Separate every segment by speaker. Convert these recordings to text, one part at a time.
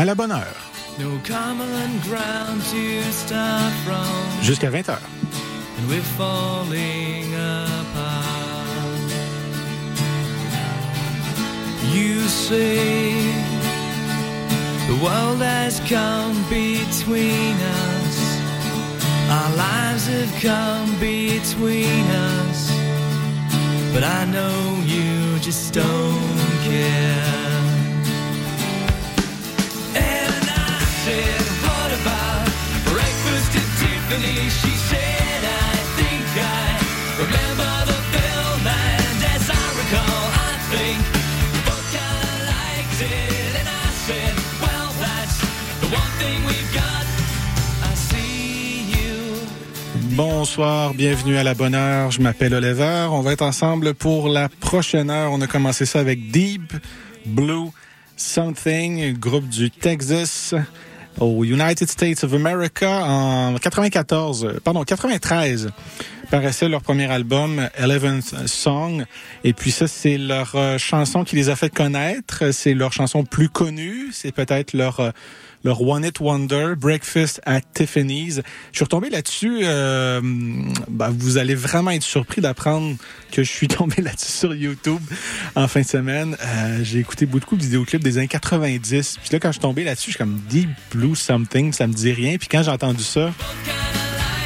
Speaker 1: À la bonne heure. Jusqu'à 20 heures. And we're falling apart. You say the world has come between us. Our lives have come between us. But I know you just don't care. Bonsoir, bienvenue à la bonne heure. Je m'appelle Oliver. On va être ensemble pour la prochaine heure. On a commencé ça avec Deep Blue Something, groupe du Texas aux United States of America en 94, pardon, 93 paraissait leur premier album, Eleventh Song. Et puis ça, c'est leur euh, chanson qui les a fait connaître. C'est leur chanson plus connue. C'est peut-être leur euh, leur One It Wonder, Breakfast at Tiffany's. Je suis retombé là-dessus. Euh, bah, vous allez vraiment être surpris d'apprendre que je suis tombé là-dessus sur YouTube en fin de semaine. Euh, j'ai écouté beaucoup de vidéoclips des années 90. Puis là, quand je suis tombé là-dessus, je suis comme Deep Blue Something, ça me dit rien. Puis quand j'ai entendu ça...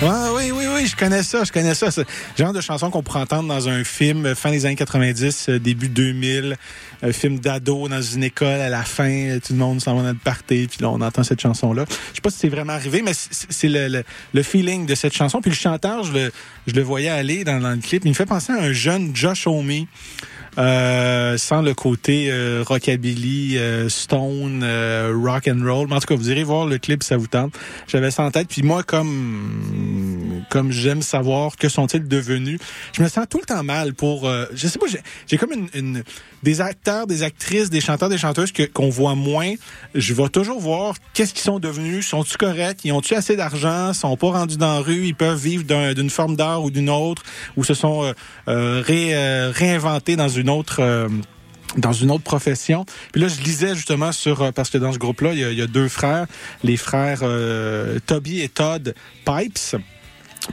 Speaker 1: Ah, oui, oui, oui, je connais ça, je connais ça. C'est genre de chanson qu'on pourrait entendre dans un film euh, fin des années 90, euh, début 2000, un film d'ado dans une école à la fin, euh, tout le monde s'en va dans le party, puis là on entend cette chanson-là. Je sais pas si c'est vraiment arrivé, mais c'est le, le, feeling de cette chanson. Puis le chanteur, je le, je le voyais aller dans, dans le clip, il me fait penser à un jeune Josh Homme. Euh, sans le côté euh, rockabilly, euh, stone, rock and roll. Mais en tout cas, vous irez voir le clip, ça vous tente. J'avais ça en tête. Puis moi, comme comme j'aime savoir que sont-ils devenus, je me sens tout le temps mal pour. je sais pas, j'ai comme une, une, des acteurs, des actrices, des chanteurs, des chanteuses qu'on voit moins. Je vais toujours voir qu'est-ce qu'ils sont devenus. Sont-ils corrects? Ils ont-tu assez d'argent? Sont pas rendus dans la rue? Ils peuvent vivre d'une forme d'art ou d'une autre? Ou se sont ré, réinventés dans une autre euh, dans une autre profession? Puis là, je lisais justement sur euh, parce que dans ce groupe-là, il, y a, deux frères, les frères euh, Toby et Todd Pipes.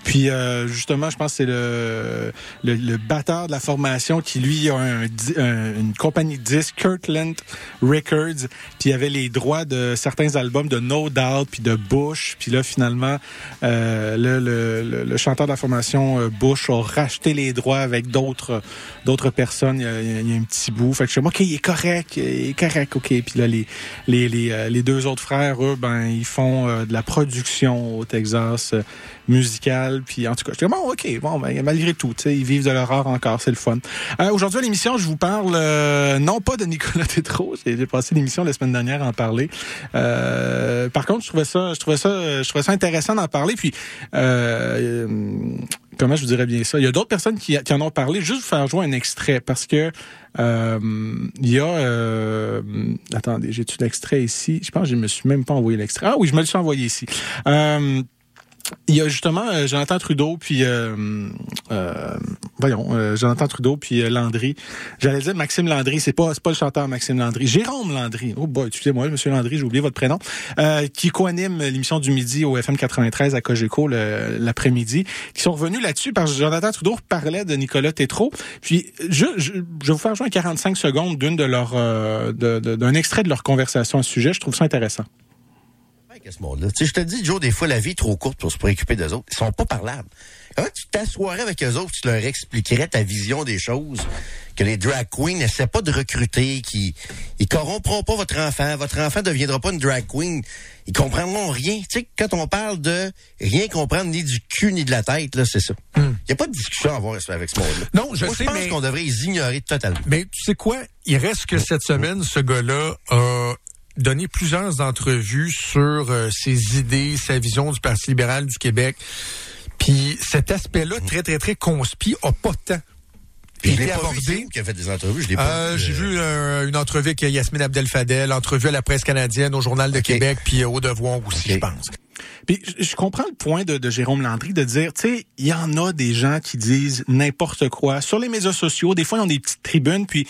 Speaker 1: Puis euh, justement, je pense que c'est le, le, le, batteur de la formation qui lui a un, une compagnie de disques, Kirkland Records. Puis il avait les droits de certains albums de No Doubt puis de Bush. Puis là finalement, euh, le, le, le, chanteur de la formation euh, Bush a racheté les droits avec d'autres d'autres personnes. Il y, a, il y, a, un petit bout. Fait que je suis ok, il est correct, il est correct, ok. Puis là les les les, euh, les deux autres frères, eux, ben ils font de la production au Texas musicale. Puis en tout cas, je dis bon, ok, bon, ben, malgré tout, ils vivent de l'horreur encore, c'est le fun. Euh, Aujourd'hui à l'émission, je vous parle euh, non pas de Nicolas Tétrault, j'ai passé l'émission la semaine dernière à en parler. Euh, par contre, je trouvais ça, je trouvais ça, je trouvais ça intéressant d'en parler. Puis comment je vous dirais bien ça? Il y a d'autres personnes qui, en ont parlé. Juste vous faire jouer un extrait parce que il y a attendez, j'ai-tu l'extrait ici? Je pense que je me suis même pas envoyé l'extrait. Ah oui, je me le suis envoyé ici. Il y a justement euh, Jonathan Trudeau puis euh, euh, voyons euh, Jonathan Trudeau puis Landry. J'allais dire Maxime Landry, c'est pas c'est pas le chanteur Maxime Landry, Jérôme Landry. Oh boy, excusez-moi, monsieur Landry, j'ai oublié votre prénom. qui co-anime l'émission du midi au FM 93 à Cogeco l'après-midi, qui sont revenus là-dessus parce que Jonathan Trudeau parlait de Nicolas Tétrault. Puis je, je, je vais vous faire jouer 45 secondes d'une de leur d'un extrait de leur conversation à ce sujet, je trouve ça intéressant
Speaker 2: ce monde-là. Tu sais, je te dis, Joe, des fois, la vie est trop courte pour se préoccuper des autres. Ils sont pas parlables. Comment tu t'assoirais avec eux autres, tu leur expliquerais ta vision des choses, que les drag queens n'essaient pas de recruter, qui ils corrompront pas votre enfant, votre enfant deviendra pas une drag queen, ils comprendront rien. Tu sais, quand on parle de rien comprendre ni du cul ni de la tête, là, c'est ça. Il hmm. y a pas de discussion à avoir avec ce monde-là.
Speaker 3: Non, je sais,
Speaker 2: je pense qu'on devrait les ignorer totalement.
Speaker 3: Mais tu sais quoi? Il reste que cette semaine, ce gars-là a donné plusieurs entrevues sur euh, ses idées, sa vision du Parti libéral du Québec. Puis cet aspect-là, mhm. très, très, très conspi, a pas tant
Speaker 2: puis je abordé. qui a fait des entrevues, je
Speaker 3: euh, J'ai vu euh, une entrevue avec Yasmine Abdel-Fadel, entrevue à la presse canadienne, au Journal de Québec, puis au Devoir aussi, je pense.
Speaker 1: Puis je comprends le point de, de Jérôme Landry de dire, tu sais, il y en a des gens qui disent n'importe quoi sur les médias sociaux. Des fois, ils ont des petites tribunes, puis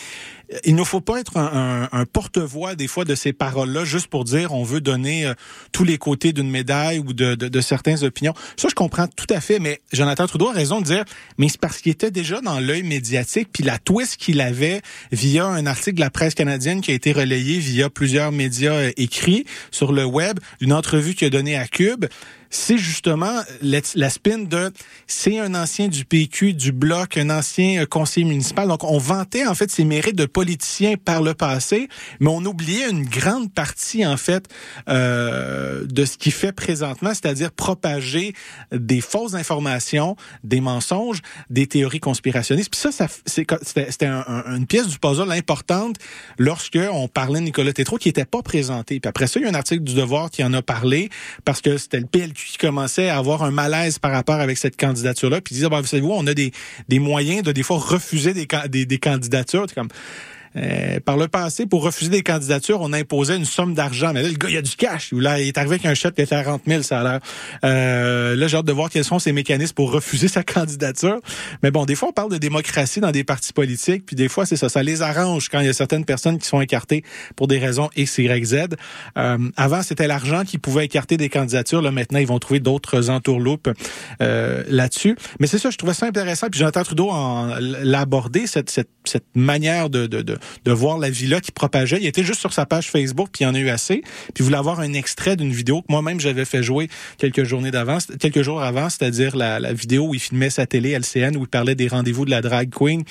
Speaker 1: il ne faut pas être un, porte-voix des fois de ces paroles-là juste pour dire on veut donner euh, tous les côtés d'une médaille ou de, de, de, certaines opinions. Ça, je comprends tout à fait, mais Jonathan Trudeau a raison de dire, mais c'est parce qu'il était déjà dans l'œil médiatique, puis la twist qu'il avait via un article de la presse canadienne qui a été relayé via plusieurs médias euh, écrits sur le web, d'une entrevue qu'il a donnée à Cube c'est justement la, spin de c'est un ancien du PQ, du Bloc, un ancien euh, conseiller municipal. Donc, on vantait en fait ses mérites de politicien par le passé, mais on oubliait une grande partie en fait euh, de ce qu'il fait présentement, c'est-à-dire propager des fausses informations, des mensonges, des théories conspirationnistes. Puis ça, ça c'était une pièce du puzzle importante lorsque on parlait de Nicolas Tétrault qui n'était pas présenté. Puis après ça, il y a un article du Devoir qui en a parlé parce que c'était le PLQ qui commençait à avoir un malaise par rapport avec cette candidature-là, puis disait, bah, vous savez, on a des, des moyens de des fois refuser des, des, des candidatures. comme, euh, par le passé, pour refuser des candidatures, on imposait une somme d'argent. Mais là, le gars, il a du cash. Là, il est arrivé avec un chèque à 40 000, ça a l'air. Euh, là, j'ai hâte de voir quels sont ces mécanismes pour refuser sa candidature. Mais bon, des fois, on parle de démocratie dans des partis politiques, puis des fois, c'est ça. Ça les arrange quand il y a certaines personnes qui sont écartées pour des raisons X, Y, Z. Euh, avant, c'était l'argent qui pouvait écarter des candidatures. Là, maintenant, ils vont trouver d'autres entourloupes euh, là-dessus. Mais c'est ça, je trouvais ça intéressant. Puis Jonathan Trudeau l'a abordé, cette, cette, cette manière de, de, de de voir la villa qui propageait. Il était juste sur sa page Facebook, puis il en a eu assez. Puis il voulait avoir un extrait d'une vidéo que moi-même j'avais fait jouer quelques journées d'avance, quelques jours avant, c'est-à-dire la, la, vidéo où il filmait sa télé LCN, où il parlait des rendez-vous de la drag queen.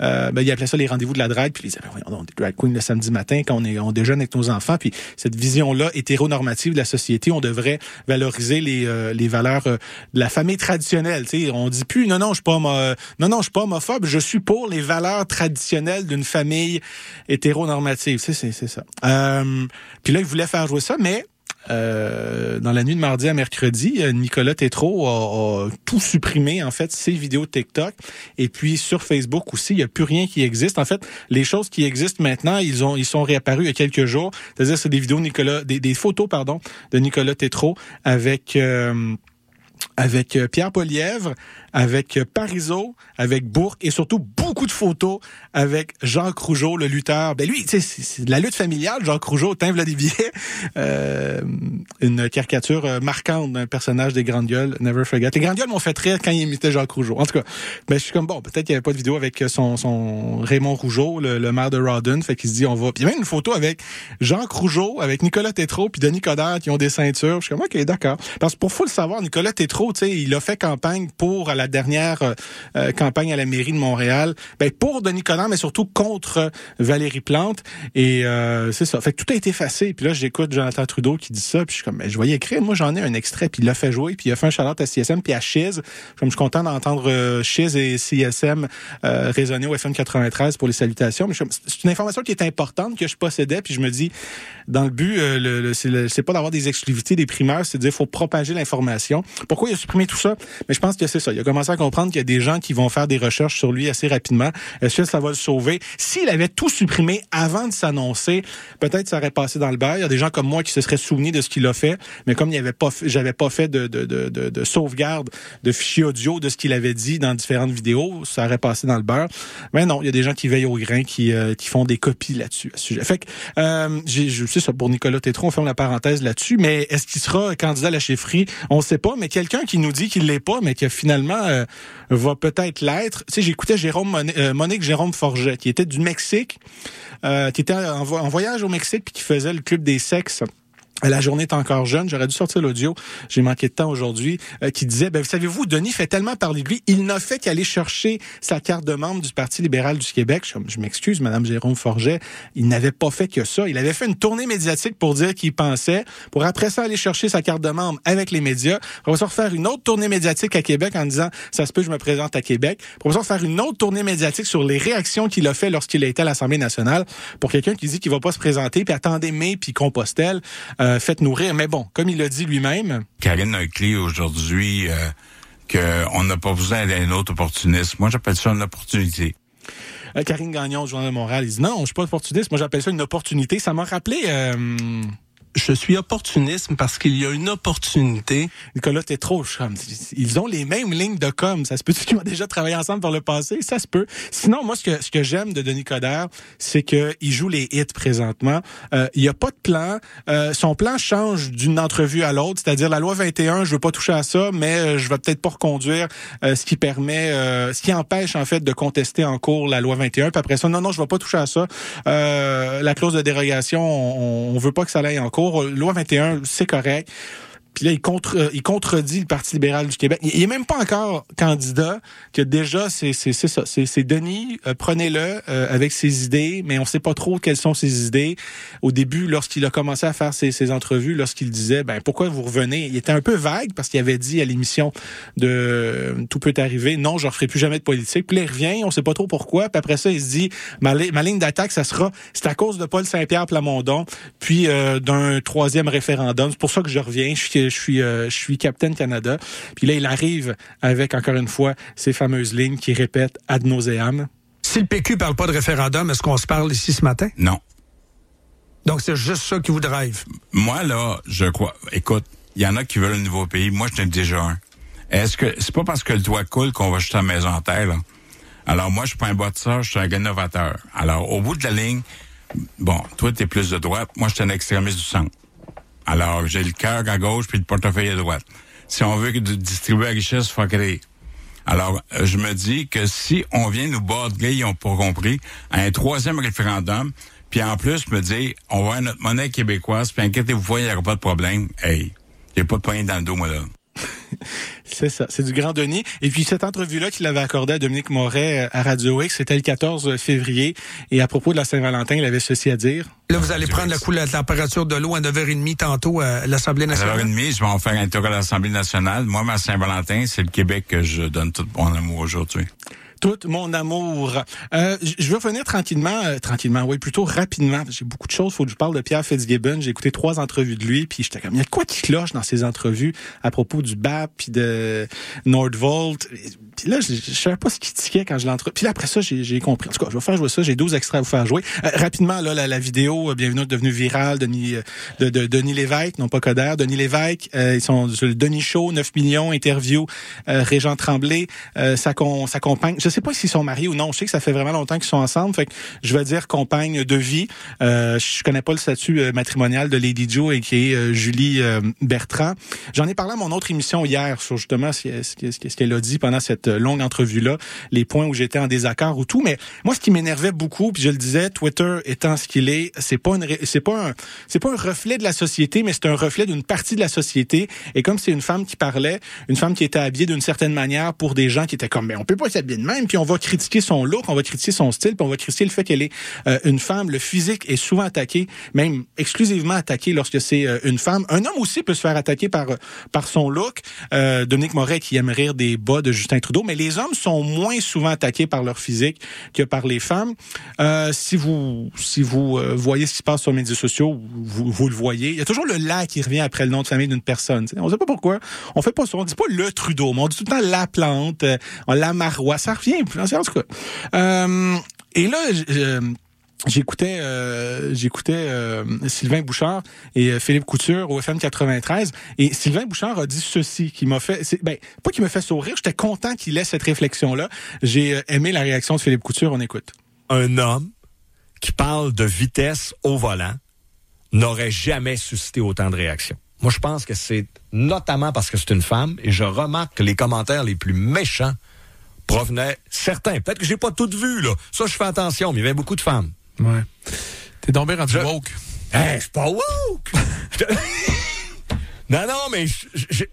Speaker 1: Euh, ben, il appelait ça les rendez-vous de la drag, puis il disait, ben, voyons, des drag queen le samedi matin quand on, est, on déjeune avec nos enfants. Puis cette vision-là hétéronormative de la société, on devrait valoriser les, euh, les valeurs euh, de la famille traditionnelle. sais, on dit plus, non, non, je suis pas, non, non, je suis pas homophobe, je suis pour les valeurs traditionnelles d'une famille hétéronormative. C'est, ça. Euh, puis là, il voulait faire jouer ça, mais euh, dans la nuit de mardi à mercredi, euh, Nicolas Tétrault a, tout supprimé, en fait, ses vidéos TikTok. Et puis sur Facebook aussi, il n'y a plus rien qui existe. En fait, les choses qui existent maintenant, ils ont ils sont réapparus il y a quelques jours. C'est-à-dire, c'est des vidéos Nicolas, des, photos, pardon, de Nicolas Tétrault avec avec Pierre Polièvre, avec Parizeau, avec Bourque et surtout beaucoup de photos avec Jacques Rougeau, le lutteur. Ben lui, c'est la lutte familiale, Jacques Rougeau, teint Vladimir, euh, une caricature euh, marquante d'un personnage des Grandes Gueules, Never Forget. Les Grandes Gueules m'ont fait rire quand il imitait Jacques Rougeau. En tout cas, ben, je suis comme, bon, peut-être qu'il n'y avait pas de vidéo avec son, son Raymond Rougeau, le, maire de Rawdon, fait qu'il se dit, on va... Puis il y a même une photo avec Jacques Rougeau, avec Nicolas Tétrault, puis Denis Coderre qui ont des ceintures. Je suis comme, OK, d'accord. Parce que pour faut le savoir, Nicolas Tétrault, tu sais, il a fait campagne pour la dernière euh, euh, campagne à la mairie de Montréal, ben pour Denis Coderre, mais surtout contre Valérie Plante. Et euh, c'est ça. Fait que tout a été effacé. Puis là, j'écoute Jonathan Trudeau qui dit ça, puis je suis comme, ben, je voyais écrire. Moi, j'en ai un extrait, puis il l'a fait jouer, puis il a fait un charlotte à CSM, puis à Chiz. Comme je suis content d'entendre Chiz et CSM résonner au FM 93 pour les salutations. Mais c'est une information qui est importante que je possédais, puis je me dis, dans le but, le, c'est pas d'avoir des exclusivités des primeurs, c'est de dire faut propager l'information. Pourquoi il a supprimé tout ça? Mais je pense que c'est ça. Il commencé à comprendre qu'il y a des gens qui vont faire des recherches sur lui assez rapidement. Est-ce que ça va le sauver? S'il avait tout supprimé avant de s'annoncer, peut-être ça aurait passé dans le beurre. Il y a des gens comme moi qui se seraient souvenus de ce qu'il a fait, mais comme il pas, j'avais pas fait de, de, de, de, sauvegarde de fichiers audio de ce qu'il avait dit dans différentes vidéos, ça aurait passé dans le beurre. Mais non, il y a des gens qui veillent au grain, qui, euh, qui font des copies là-dessus, à ce sujet. Fait que, euh, je sais ça pour Nicolas Tétron, on ferme la parenthèse là-dessus, mais est-ce qu'il sera candidat à la chefferie? On ne sait pas, mais quelqu'un qui nous dit qu'il l'est pas, mais qui finalement euh, va peut-être l'être. Tu sais, j'écoutais Jérôme euh, Monique Jérôme Forget, qui était du Mexique, euh, qui était en, en, voyage au Mexique puis qui faisait le club des sexes la journée est encore jeune, j'aurais dû sortir l'audio, j'ai manqué de temps aujourd'hui, euh, qui disait, ben, vous savez-vous, Denis fait tellement parler de lui, il n'a fait qu'aller chercher sa carte de membre du Parti libéral du Québec. Je, m'excuse, Madame Jérôme Forget, il n'avait pas fait que ça. Il avait fait une tournée médiatique pour dire qu'il pensait, pour après ça aller chercher sa carte de membre avec les médias, pour ça refaire une autre tournée médiatique à Québec en disant, ça se peut, je me présente à Québec, pour ça faire une autre tournée médiatique sur les réactions qu'il a fait lorsqu'il a été à l'Assemblée nationale, pour quelqu'un qui dit qu'il va pas se présenter, puis attendez mai, puis Compostelle. Euh, faites nourrir. Mais bon, comme il l'a dit lui-même.
Speaker 4: Karine a clé aujourd'hui euh, qu'on n'a pas besoin d'un autre opportuniste. Moi, j'appelle ça une opportunité.
Speaker 1: Euh, Karine Gagnon, Journal de Montréal, il dit non, je suis pas opportuniste. Moi, j'appelle ça une opportunité. Ça m'a rappelé. Euh,
Speaker 5: je suis opportuniste parce qu'il y a une opportunité.
Speaker 1: Nicolas, t'es trop chum. Ils ont les mêmes lignes de com. Ça se peut qu'ils ont déjà travaillé ensemble par le passé? Ça se peut. Sinon, moi, ce que, ce que j'aime de Denis Coderre, c'est qu'il joue les hits présentement. Euh, il y a pas de plan. Euh, son plan change d'une entrevue à l'autre. C'est-à-dire, la loi 21, je veux pas toucher à ça, mais euh, je vais peut-être pas reconduire ce qui permet, ce qui empêche, en fait, de contester en cours la loi 21. Puis après ça, non, non, je vais pas toucher à ça. la clause de dérogation, on, on veut pas que ça aille en cours. Loi 21, c'est correct. Puis là, il, contre, euh, il contredit le Parti libéral du Québec. Il, est même pas encore candidat, que déjà, c'est ça. C'est Denis, euh, prenez-le euh, avec ses idées, mais on sait pas trop quelles sont ses idées. Au début, lorsqu'il a commencé à faire ses, ses entrevues, lorsqu'il disait, ben pourquoi vous revenez? Il était un peu vague parce qu'il avait dit à l'émission de Tout peut arriver, non, je ne referai plus jamais de politique. Puis là, il revient, on sait pas trop pourquoi. Puis après ça, il se dit, ma, ma ligne d'attaque, ça sera, c'est à cause de Paul Saint-Pierre Plamondon, puis d'un troisième référendum. C'est pour ça que je reviens. Je suis, euh, je suis Captain Canada. Puis là, il arrive avec, encore une fois, ces fameuses lignes qui répètent ad nauseam.
Speaker 3: Si le PQ parle pas de référendum, est-ce qu'on se parle ici ce matin?
Speaker 4: Non.
Speaker 3: Donc, c'est juste ça qui vous drive?
Speaker 4: Moi, là, je crois. Écoute, il y en a qui veulent un nouveau pays. Moi, je n'ai déjà un. Est-ce que c'est pas parce que le doigt coule qu'on va jeter la maison en terre, là? Alors, moi, je suis pas un bâtisseur, je suis un innovateur. Alors, au bout de la ligne, bon, toi, tu es plus de droite, moi, je suis un extrémiste du centre. Alors, j'ai le cœur à gauche puis le portefeuille à droite. Si on veut distribuer la richesse, il faut créer. Alors, euh, je me dis que si on vient nous battre, ils n'ont pas compris, à un troisième référendum, puis en plus me dire, on va avoir notre monnaie québécoise, puis inquiétez-vous pas, il n'y aura pas de problème. Hey, a pas de poing dans le dos, moi, là.
Speaker 1: C'est ça, c'est du grand Denis. Et puis cette entrevue-là qu'il avait accordée à Dominique Moret euh, à Radio X, c'était le 14 février. Et à propos de la Saint-Valentin, il avait ceci à dire.
Speaker 3: Là, vous allez prendre la, la température de l'eau à 9h30 tantôt à l'Assemblée nationale.
Speaker 4: À 9h30, je vais en faire un tour à l'Assemblée nationale. Moi, ma Saint-Valentin, c'est le Québec que je donne tout mon amour aujourd'hui
Speaker 1: tout mon amour. Euh, je veux revenir tranquillement, euh, tranquillement, oui, plutôt rapidement. J'ai beaucoup de choses. Faut que je parle de Pierre Fitzgibbon. J'ai écouté trois entrevues de lui, puis j'étais comme, il y a quoi qui cloche dans ces entrevues à propos du BAP puis de Nordvolt. Puis là, je, je savais pas ce qu'il tiquait quand je l'entre. Puis après ça, j'ai compris. En tout cas, je vais faire jouer ça. J'ai 12 extraits à vous faire jouer. Euh, rapidement, là, la, la vidéo, euh, bienvenue, est devenue virale. Denis, euh, de, de, Denis Lévesque, non pas Coder. Denis Lévesque, ils sont sur le Denis Show, 9 millions, interview, Régent Tremblay, sa, con, sa compagne. Je sais pas s'ils sont mariés ou non. Je sais que ça fait vraiment longtemps qu'ils sont ensemble. Fait que je vais dire compagne de vie. je connais pas le statut matrimonial de Lady Joe et qui est Julie Bertrand. J'en ai parlé à mon autre émission hier sur justement ce, qu'elle a dit pendant cette longue entrevue-là, les points où j'étais en désaccord ou tout. Mais moi, ce qui m'énervait beaucoup, puis je le disais, Twitter étant ce qu'il est, c'est pas une, c'est pas un, c'est pas un reflet de la société, mais c'est un reflet d'une partie de la société. Et comme c'est une femme qui parlait, une femme qui était habillée d'une certaine manière pour des gens qui étaient comme, mais on peut pas s'habiller de même, puis on va critiquer son look, on va critiquer son style, puis on va critiquer le fait qu'elle est euh, une femme. Le physique est souvent attaqué, même exclusivement attaqué lorsque c'est euh, une femme. Un homme aussi peut se faire attaquer par par son look. Euh, Dominique Moret qui aime rire des bas de Justin Trudeau, mais les hommes sont moins souvent attaqués par leur physique que par les femmes. Euh, si vous si vous euh, voyez ce qui se passe sur les médias sociaux, vous, le voyez. Il y a toujours le la qui revient après le nom de famille d'une personne. On ne sait pas pourquoi. On fait pas. On dit pas le Trudeau, mais on dit tout le temps la plante, euh, la marois. Ça. En. Euh, et là, J'écoutais euh, euh, Sylvain Bouchard et Philippe Couture au FM 93 et Sylvain Bouchard a dit ceci qui m'a fait ben pas qui m'a fait sourire, j'étais content qu'il ait cette réflexion là. J'ai aimé la réaction de Philippe Couture, on écoute.
Speaker 6: Un homme qui parle de vitesse au volant n'aurait jamais suscité autant de réactions. Moi je pense que c'est notamment parce que c'est une femme et je remarque que les commentaires les plus méchants provenaient certains, peut-être que j'ai pas tout vu là. Ça je fais attention, mais il y avait beaucoup de femmes.
Speaker 3: Ouais. T'es tombé rendu woke.
Speaker 6: Hey, je pas woke! non, non, mais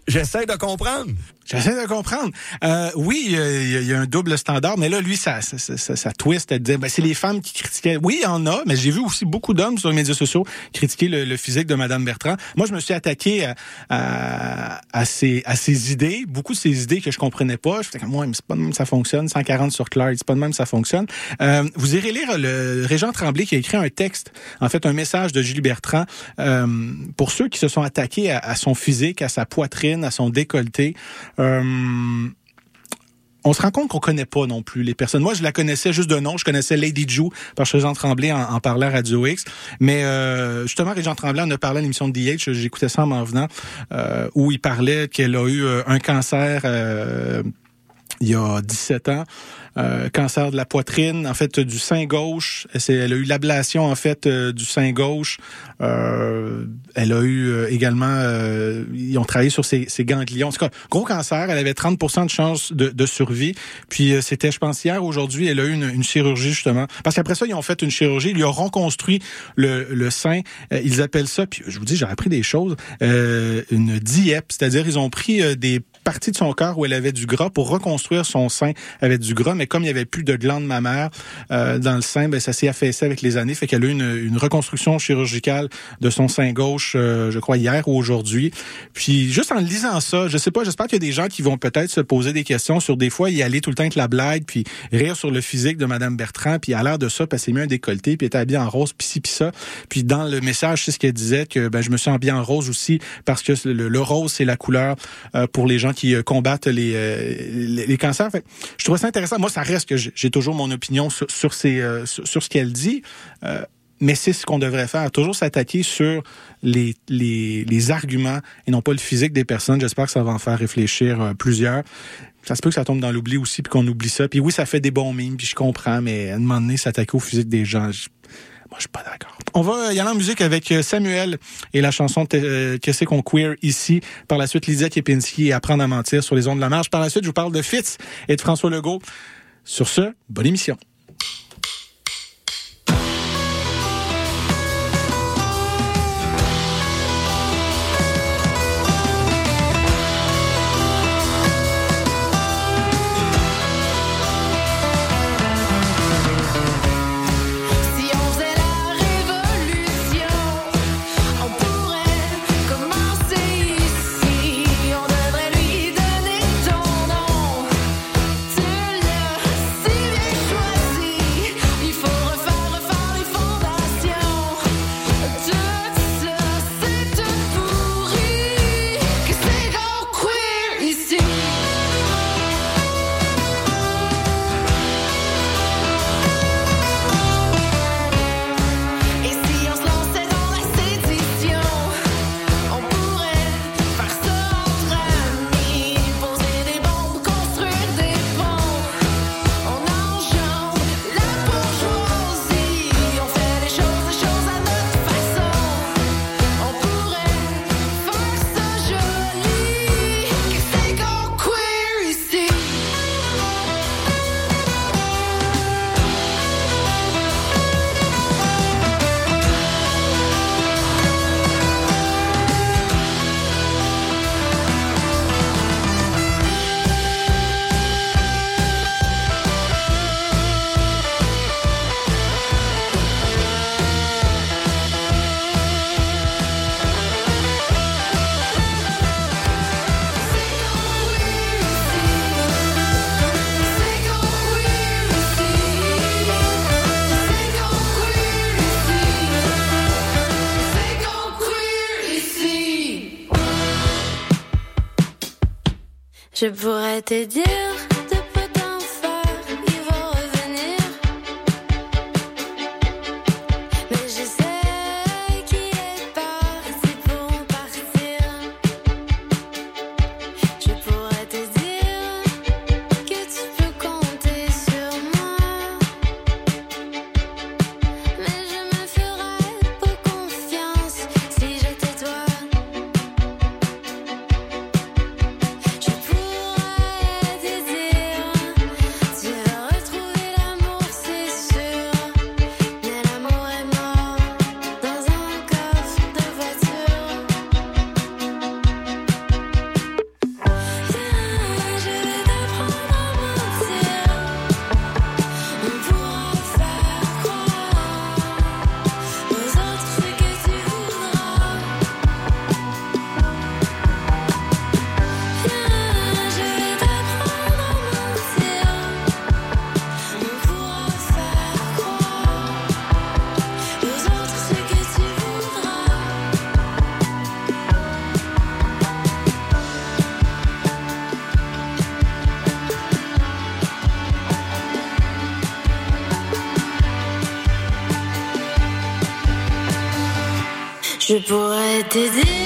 Speaker 6: j'essaie de comprendre.
Speaker 1: J'essaie de comprendre. Euh, oui, il y, a un double standard, mais là, lui, ça, ça, ça, ça twist à dire, ben, c'est les femmes qui critiquaient. Oui, il y en a, mais j'ai vu aussi beaucoup d'hommes sur les médias sociaux critiquer le, physique de Madame Bertrand. Moi, je me suis attaqué à, à, à, ces, à ces idées, beaucoup de ces idées que je comprenais pas. Je comme, moi, c'est pas de même ça fonctionne. 140 sur Clark, c'est pas de même ça fonctionne. Euh, vous irez lire le Régent Tremblay qui a écrit un texte, en fait, un message de Julie Bertrand, euh, pour ceux qui se sont attaqués à, à son physique, à sa poitrine, à son décolleté. Euh, on se rend compte qu'on connaît pas non plus les personnes. Moi, je la connaissais juste de nom. Je connaissais Lady Ju parce que Jean Tremblay en, en parlait à Radio X. Mais euh, justement, Jean Tremblay en a parlé à l'émission de DH. J'écoutais ça en m'en venant, euh, où il parlait qu'elle a eu euh, un cancer euh, il y a 17 ans. Euh, cancer de la poitrine, en fait du sein gauche. Elle a eu l'ablation en fait euh, du sein gauche. Euh, elle a eu également, ils ont travaillé sur ses, ganglions. En tout cas, gros cancer. Elle avait 30% de chance de, survie. Puis c'était, je pense, hier, aujourd'hui, elle a eu une, chirurgie justement. Parce qu'après ça, ils ont fait une chirurgie. Ils ont reconstruit le, le sein. ils appellent ça. Puis je vous dis, j'ai appris des choses. une diep, c'est-à-dire ils ont pris des partie de son corps où elle avait du gras pour reconstruire son sein avec du gras, mais comme il y avait plus de glandes mammaires euh, dans le sein, ben ça s'est affaissé avec les années, fait qu'elle a eu une, une, reconstruction chirurgicale de son sein gauche, euh, je crois hier ou aujourd'hui. Puis juste en lisant ça, je sais pas, j'espère qu'il y a des gens qui vont peut-être se poser des questions sur des fois y aller tout le temps avec la blague, puis rire sur le physique de Madame Bertrand, puis à l'air de ça, qu'elle mis un décolleté, puis était habillée en rose, puis ci, puis ça. Puis dans le message, c'est ce qu'elle disait que ben je me suis habillée en rose aussi parce que le, le rose c'est la couleur euh, pour les gens qui euh, combattent les, euh, les, les, cancers. Fait, je trouve ça intéressant. Moi, ça reste que j'ai toujours mon opinion sur, sur, ces, euh, sur, ce qu'elle dit. mais c'est ce qu'on devrait faire, toujours s'attaquer sur les, les, les, arguments et non pas le physique des personnes. J'espère que ça va en faire réfléchir plusieurs. Ça se peut que ça tombe dans l'oubli aussi, puis qu'on oublie ça. Puis oui, ça fait des bons mimes, puis je comprends, mais à un moment donné, s'attaquer au physique des gens, je, moi, je suis pas d'accord. On va y aller en musique avec euh, Samuel et la chanson euh, Que c'est qu'on queer ici? Par la suite, Lydia Kepinski et Apprendre à mentir sur les ondes de la marche. Par la suite, je vous parle de Fitz et de François Legault. Sur ce, bonne émission.
Speaker 7: Je pourrais te dire Je pourrais te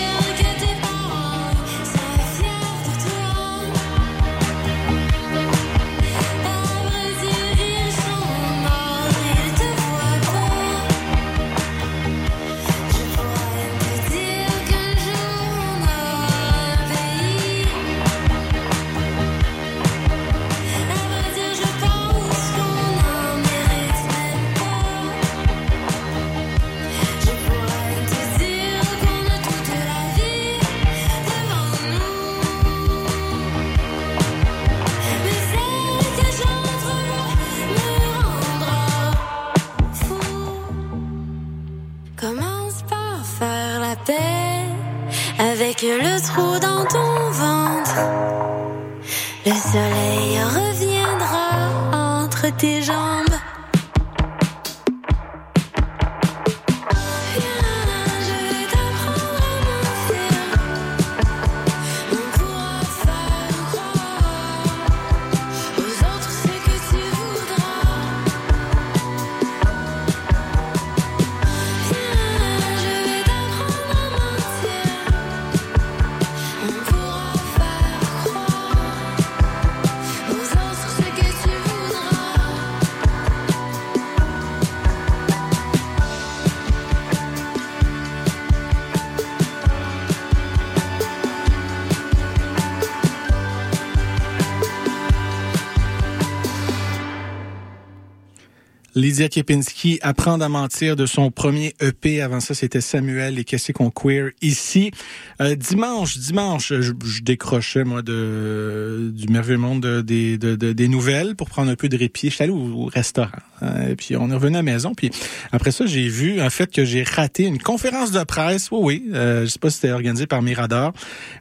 Speaker 1: Lydia Kepinski, Apprendre à mentir de son premier EP. Avant ça, c'était Samuel et Qu'est-ce qu'on queer ici? Euh, dimanche, dimanche, je, décrochais, moi, du merveilleux monde de- des, de- de- des nouvelles pour prendre un peu de répit. Je suis allé au, au restaurant. hein, et puis, on est revenu à la maison. Puis, après ça, j'ai vu, en fait, que j'ai raté une conférence de presse. Oui, oui. Euh, je sais pas si c'était organisé par Mirador,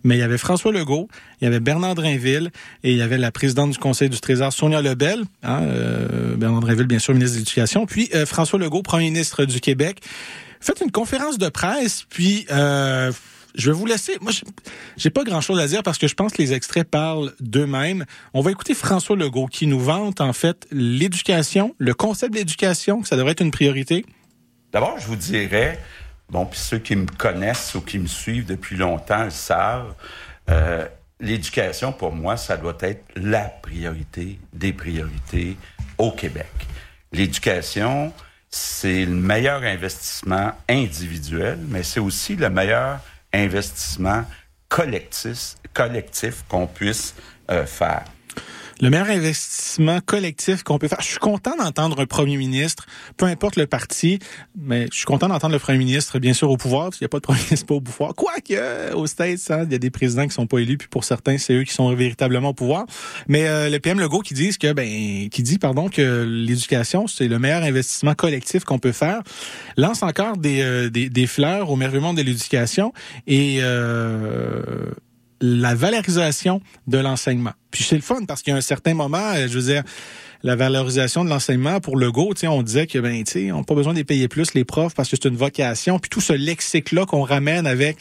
Speaker 1: mais il y avait François Legault, il y avait Bernard Drinville et il y avait la présidente du Conseil du Trésor, Sonia Lebel. Hein, euh, Bernard Drinville, bien sûr, ministre de l'Éducation. Puis euh, François Legault, premier ministre du Québec. Faites une conférence de presse, puis euh, je vais vous laisser. Moi, j'ai- pas grand-chose à dire parce que je pense que les extraits parlent d'eux-mêmes. On va écouter François Legault qui nous vante en fait l'éducation, le concept de l'éducation, que ça devrait être une priorité.
Speaker 8: D'abord, je vous dirais, bon, puis ceux qui me connaissent ou qui me suivent depuis longtemps le savent, euh, l'éducation, pour moi, ça doit être la priorité des priorités au Québec. L'éducation, c'est le meilleur investissement individuel, mais c'est aussi le meilleur investissement collectif, qu'on puisse euh, faire.
Speaker 1: Le meilleur investissement collectif qu'on peut faire. Je suis content d'entendre un premier ministre, peu importe le parti, mais je suis content d'entendre le premier ministre, bien sûr, au pouvoir, parce qu'il n'y a pas de premier ministre pas au pouvoir. Quoique, euh, aux States, hein, il y a des présidents qui sont pas élus, puis pour certains, c'est eux qui sont véritablement au pouvoir. Mais euh, le PM Legault qui dit que, ben, qui dit, pardon, que l'éducation, c'est le meilleur investissement collectif qu'on peut faire, lance encore des, euh, des, des fleurs au merveilleux monde de l'éducation et euh, la valorisation de l'enseignement. Puis c'est le fun parce qu'il y a un certain moment, euh, je veux dire, la valorisation de l'enseignement pour le go, on disait que ben tu on n'a pas besoin de payer plus les profs parce que c'est une vocation, puis tout ce lexique là qu'on ramène avec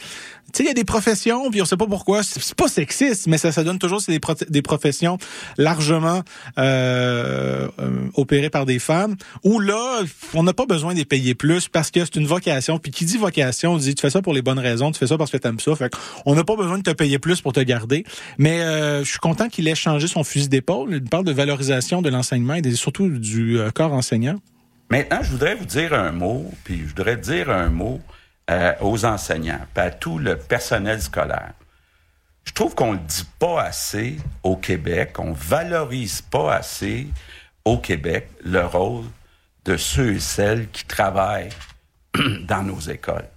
Speaker 1: sais, il y a des professions, puis on sait pas pourquoi, c'est pas sexiste, mais ça, ça donne toujours c'est des, pro- des professions largement euh, euh, opérées par des femmes, où là, on n'a pas besoin de les payer plus parce que c'est une vocation. Puis qui dit vocation, on dit tu fais ça pour les bonnes raisons, tu fais ça parce que t'aimes ça. Fait on n'a pas besoin de te payer plus pour te garder. Mais euh, je suis content qu'il ait changé son fusil d'épaule. Il parle de valorisation de l'enseignement et surtout du corps enseignant.
Speaker 8: Maintenant, je voudrais vous dire un mot, puis je voudrais dire un mot euh, aux enseignants, puis à tout le personnel scolaire. Je trouve qu'on le dit pas assez au Québec, on valorise pas assez au Québec le rôle de ceux et celles qui travaillent dans nos écoles.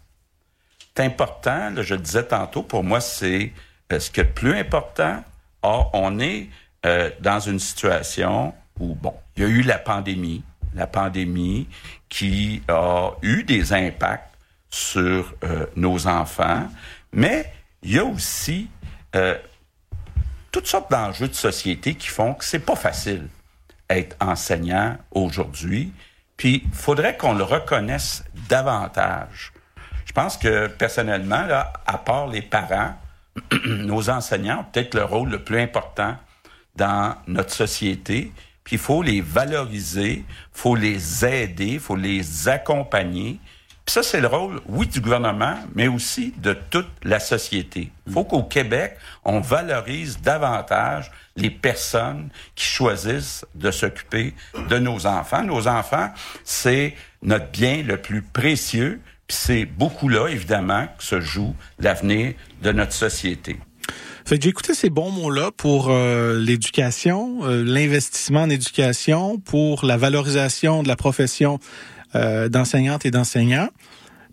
Speaker 8: C'est important, là, je le disais tantôt, pour moi, c'est euh, ce qui est plus important. Or, on est euh, dans une situation où, bon, il y a eu la pandémie, la pandémie qui a eu des impacts sur euh, nos enfants, mais il y a aussi euh, toutes sortes d'enjeux de société qui font que c'est pas facile être enseignant aujourd'hui. Puis, il faudrait qu'on le reconnaisse davantage. Je pense que personnellement, là, à part les parents, nos enseignants ont peut-être le rôle le plus important dans notre société. Puis il faut les valoriser, faut les aider, faut les accompagner. Puis ça, c'est le rôle, oui, du gouvernement, mais aussi de toute la société. Il faut qu'au Québec, on valorise davantage les personnes qui choisissent de s'occuper de nos enfants. Nos enfants, c'est notre bien le plus précieux, puis c'est beaucoup là, évidemment, que se joue l'avenir de notre société.
Speaker 1: Fait que j'ai écouté ces bons mots-là pour euh, l'éducation, euh, l'investissement en éducation, pour la valorisation de la profession euh, d'enseignante et d'enseignant.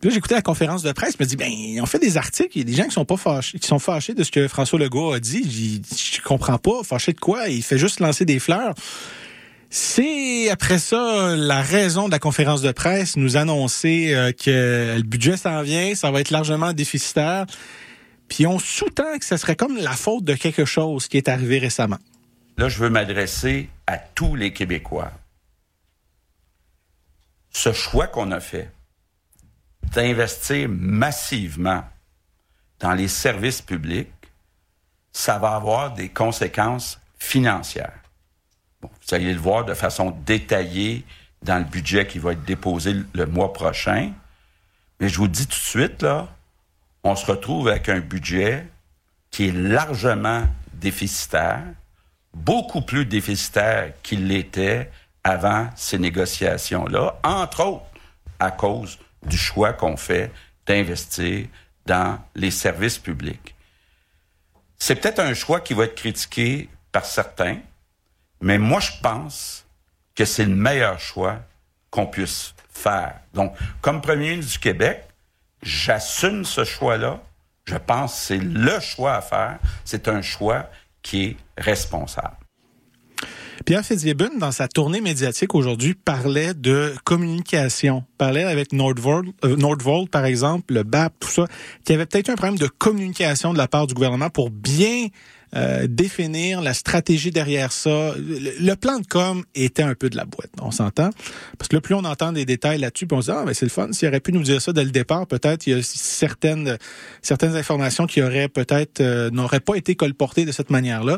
Speaker 1: Puis écouté la conférence de presse, je me dis, ben, on fait des articles, il y a des gens qui sont pas fâchés, qui sont fâchés de ce que François Legault a dit. Je comprends pas, fâché de quoi? Il fait juste lancer des fleurs. C'est après ça la raison de la conférence de presse, nous annoncer euh, que le budget s'en vient, ça va être largement déficitaire. Puis on sous-tend que ce serait comme la faute de quelque chose qui est arrivé récemment.
Speaker 8: Là, je veux m'adresser à tous les Québécois ce choix qu'on a fait d'investir massivement dans les services publics, ça va avoir des conséquences financières. vous allez le voir de façon détaillée dans le budget qui va être déposé le mois prochain. Mais je vous dis tout de suite, là, on se retrouve avec un budget qui est largement déficitaire, beaucoup plus déficitaire qu'il l'était avant ces négociations-là, entre autres à cause du choix qu'on fait d'investir dans les services publics. C'est peut-être un choix qui va être critiqué par certains, mais moi je pense que c'est le meilleur choix qu'on puisse faire. Donc, comme premier ministre du Québec, j'assume ce choix-là. Je pense que c'est le choix à faire. C'est un choix qui est responsable.
Speaker 1: Pierre Fitzgibbon, dans sa tournée médiatique aujourd'hui, parlait de communication, parlait avec Nordvolt, euh, par exemple, le BAP, tout ça, qu'il y avait peut-être un problème de communication de la part du gouvernement pour bien euh, définir la stratégie derrière ça. Le, plan de com était un peu de la boîte, on s'entend? Parce que là, plus on entend des détails là-dessus, puis on se dit, ah, ben c'est le fun, s'il aurait pu nous dire ça dès le départ, peut-être il y a certaines, certaines informations qui auraient peut-être, euh, n'auraient pas été colportées de cette manière-là.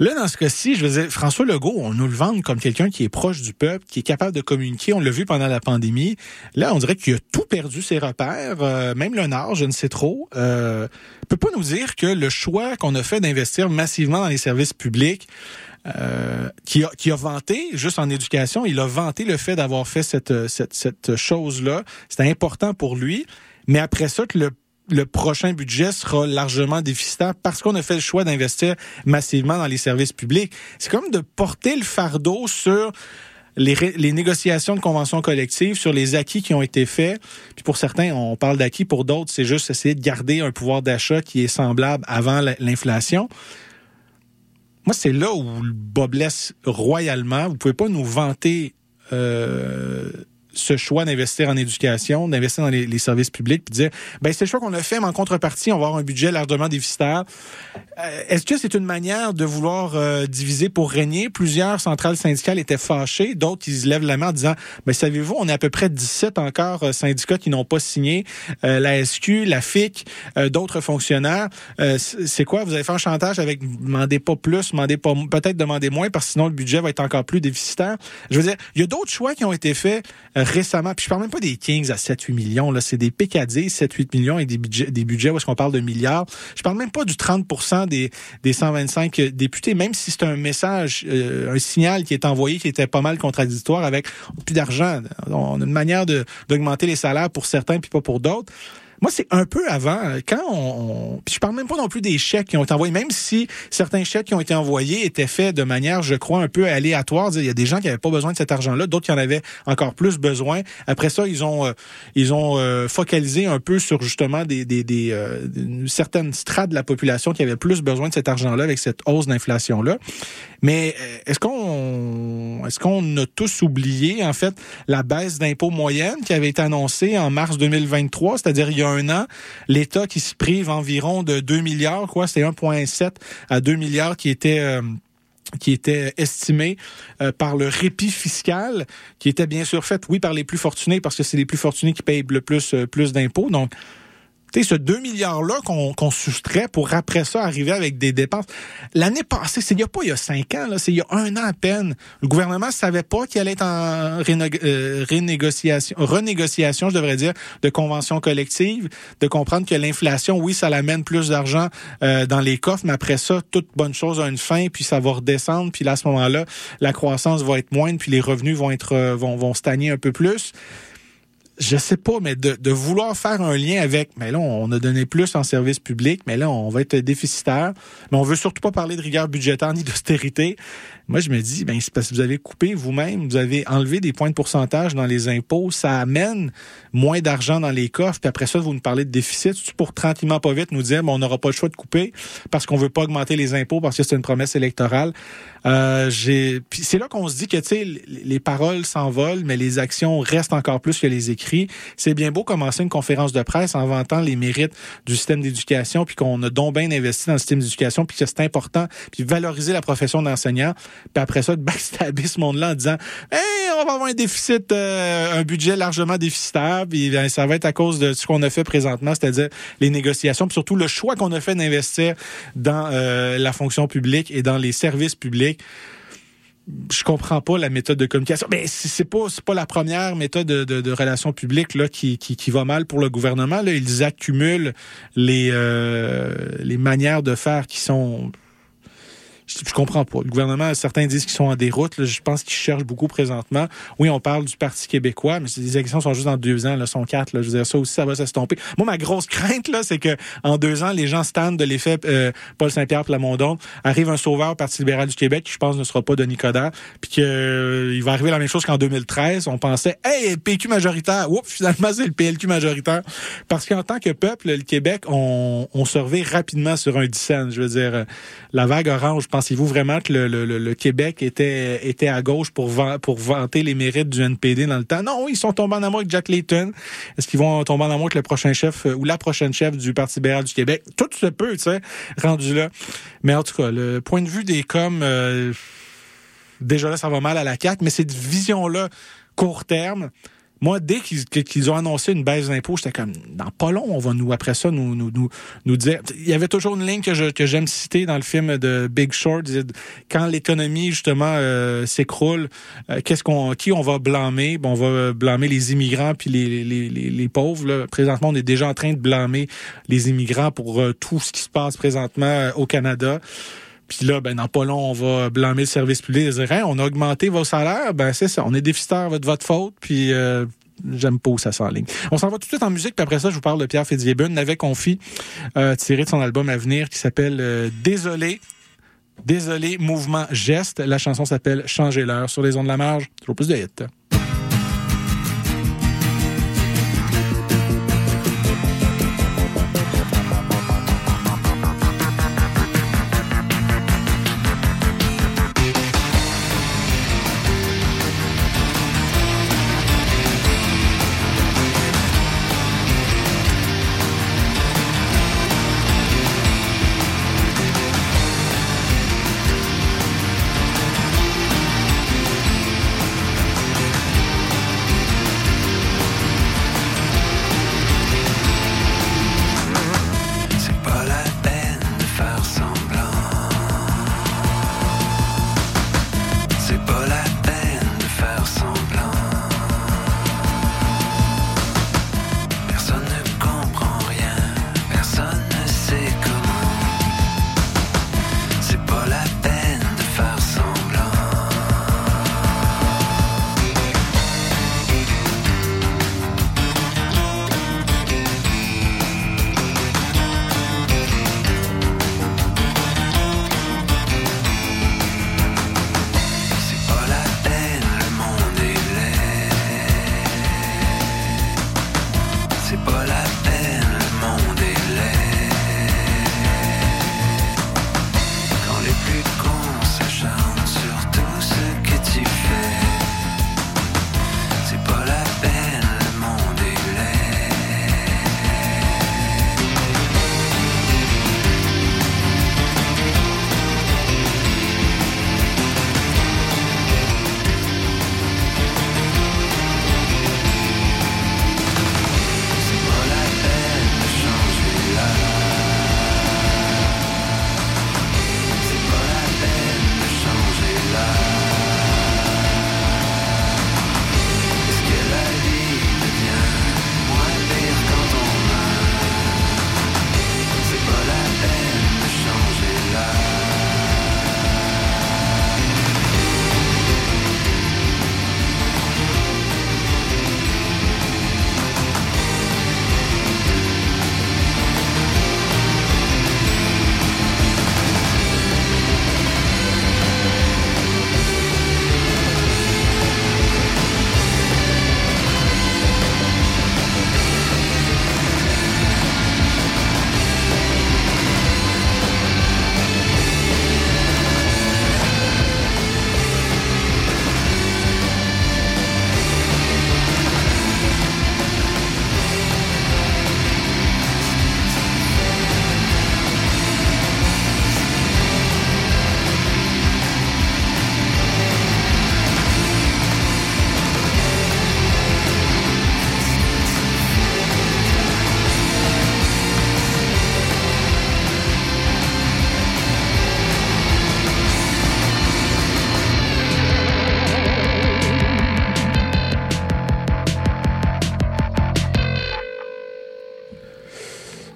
Speaker 1: Là, dans ce cas-ci, je veux dire, François Legault, on nous le vend comme quelqu'un qui est proche du peuple, qui est capable de communiquer. On l'a vu pendant la pandémie. Là, on dirait qu'il a tout perdu ses repères, euh, même le Nord, je ne sais trop. Euh, peut pas nous dire que le choix qu'on a fait d'investir massivement dans les services publics, euh, qui, a, vanté, juste en éducation, il a vanté le fait d'avoir fait cette, cette, cette chose-là. C'était important pour lui. Mais après ça, que le le prochain budget sera largement déficitaire parce qu'on a fait le choix d'investir massivement dans les services publics. C'est comme de porter le fardeau sur les, négociations de conventions collectives, sur les acquis qui ont été faits. Puis pour certains, on parle d'acquis, pour d'autres, c'est juste essayer de garder un pouvoir d'achat qui est semblable avant l'inflation. Moi, c'est là où le bas blesse royalement. Vous pouvez pas nous vanter euh, ce choix d'investir en éducation, d'investir dans les, services publics, puis dire, ben c'est le choix qu'on a fait, mais en contrepartie, on va avoir un budget largement déficitaire. Euh, est-ce que c'est une manière de vouloir euh, diviser pour régner? Plusieurs centrales syndicales étaient fâchées, d'autres, ils lèvent la main en disant, ben savez-vous, on est à peu près 17 encore euh, syndicats qui n'ont pas signé, la SQ, la FIC, d'autres fonctionnaires. c'est quoi? Vous avez fait un chantage avec demandez pas plus, demandez pas, peut-être demandez moins, parce que sinon le budget va être encore plus déficitaire. Je veux dire, il y a d'autres choix qui ont été faits récemment, puis je parle même pas des Kings à 7-8 millions, là, c'est des PKD, 7-8 millions et des budgets, des budgets où est-ce qu'on parle de milliards. Je parle même pas du 30% des, des 125 députés, même si c'est un message, euh, un signal qui est envoyé qui était pas mal contradictoire avec plus d'argent. On a une manière d'augmenter les salaires pour certains puis pas pour d'autres. Moi, c'est un peu avant, quand on, Puis je parle même pas non plus des chèques qui ont été envoyés, même si certains chèques qui ont été envoyés étaient faits de manière, je crois, un peu aléatoire. Il y a des gens qui n'avaient pas besoin de cet argent-là, d'autres qui en avaient encore plus besoin. Après ça, ils ont, euh, ils ont euh, focalisé un peu sur justement des, des, des euh, certaines strates de la population qui avaient plus besoin de cet argent-là avec cette hausse d'inflation-là. Mais est-ce qu'on, est-ce qu'on a tous oublié en fait la baisse d'impôt moyenne qui avait été annoncée en mars 2023, c'est-à-dire il y a un an, l'État qui se prive environ de 2 milliards, quoi, c'était 1,7 à 2 milliards qui étaient euh, euh, par le répit fiscal, qui était bien sûr fait, oui, par les plus fortunés, parce que c'est les plus fortunés qui payent le plus, euh, plus d'impôts. Donc, Tu sais, ce 2 milliards-là qu'on soustrait pour après ça arriver avec des dépenses. L'année passée, c'est il a pas il y a cinq ans, c'est il y a un an à peine. Le gouvernement savait pas qu'il allait être en rénog- euh, renégociation, renégociation, je devrais dire, de conventions collectives, de comprendre que l'inflation, oui, ça l'amène plus d'argent euh, dans les coffres, mais après ça, toute bonne chose a une fin, puis ça va redescendre, puis là, à ce moment-là, la croissance va être moindre, puis les revenus vont être euh, vont, vont stagner un peu plus je sais pas, mais de, vouloir faire un lien avec, mais là, on a donné plus en service public, mais là, on va être déficitaire, mais on veut surtout pas parler de rigueur budgétaire ni d'austérité. Moi, je me dis, ben, c'est parce que vous avez coupé vous-même, vous avez enlevé des points de pourcentage dans les impôts, ça amène moins d'argent dans les coffres, puis après ça, vous nous parlez de déficit, pour tranquillement pas vite nous dire, ben, on n'aura pas le choix de couper parce qu'on veut pas augmenter les impôts parce que c'est une promesse électorale? Euh, j'ai, c'est là qu'on se dit que, tu sais, les paroles s'envolent, mais les actions restent encore plus que les écrits. C'est bien beau commencer une conférence de presse en vantant les mérites du système d'éducation, puis qu'on a donc bien investi dans le système d'éducation, puis que c'est important, puis valoriser la profession d'enseignant, puis après ça, de backstabber ce monde-là en disant, hey, on va avoir un déficit, euh, un budget largement déficitaire, puis ben, ça va être à cause de ce qu'on a fait présentement, c'est-à-dire les négociations, puis surtout le choix qu'on a fait d'investir dans euh, la fonction publique et dans les services publics je comprends pas la méthode de communication. Mais c'est c'est pas pas la première méthode de, de, de relations publiques là qui, qui, qui va mal pour le gouvernement. Là, ils accumulent les euh, les manières de faire qui sont je, je comprends pas. Le gouvernement, certains disent qu'ils sont en déroute. Là, je pense qu'ils cherchent beaucoup présentement. Oui, on parle du Parti québécois, mais les élections sont juste dans deux ans, là, sont quatre. Là. Je veux dire, ça aussi, ça va s'estomper. Moi, ma grosse crainte, là, c'est que en deux ans, les gens stand de l'effet euh, Paul Saint-Pierre Plamondon. Arrive un sauveur au Parti libéral du Québec, qui je pense ne sera pas Denis Coderre, puis que euh, il va arriver la même chose qu'en 2013. On pensait, hey, PQ majoritaire. Oups, finalement, c'est le PLQ majoritaire. Parce qu'en tant que peuple, le Québec, on, on survit rapidement sur un dissent. Je veux dire, la vague orange, pensez-vous vraiment que le, Québec était, était à gauche pour, pour vanter les mérites du NPD dans le temps? Non, ils sont tombés en amour avec Jack Layton. Est-ce qu'ils vont tomber en amour avec le prochain chef euh, ou la prochaine chef du Parti libéral du Québec? Tout se peut, tu sais, rendu là. Mais en tout cas, le point de vue des coms, euh, déjà là, ça va mal à la CAQ, mais cette vision-là, court terme, moi, dès qu'ils ont annoncé une baisse d'impôts, j'étais comme, dans pas long, on va nous, après ça, nous, nous, nous, nous dire. Il y avait toujours une ligne que je- que j'aime citer dans le film de Big Short. Quand l'économie, justement, euh, s'écroule, euh, qu'est-ce qu'on, qui on va blâmer? Bon, on va blâmer les immigrants puis les, les, les, les pauvres. Là. Présentement, on est déjà en train de blâmer les immigrants pour euh, tout ce qui se passe présentement euh, au Canada. Puis là, ben, dans pas long, on va blâmer le service public et dire, on a augmenté vos salaires. Ben, c'est ça. On est déficitaire de votre faute. Puis, euh, j'aime pas où ça s'enligne. On s'en va tout de suite en musique. Puis après ça, je vous parle de Pierre Fitzgibbon, avait confie, euh, tiré de son album à venir qui s'appelle euh, Désolé. Désolé, mouvement geste. La chanson s'appelle Changer l'heure sur les ondes de la marge. Toujours plus de hits.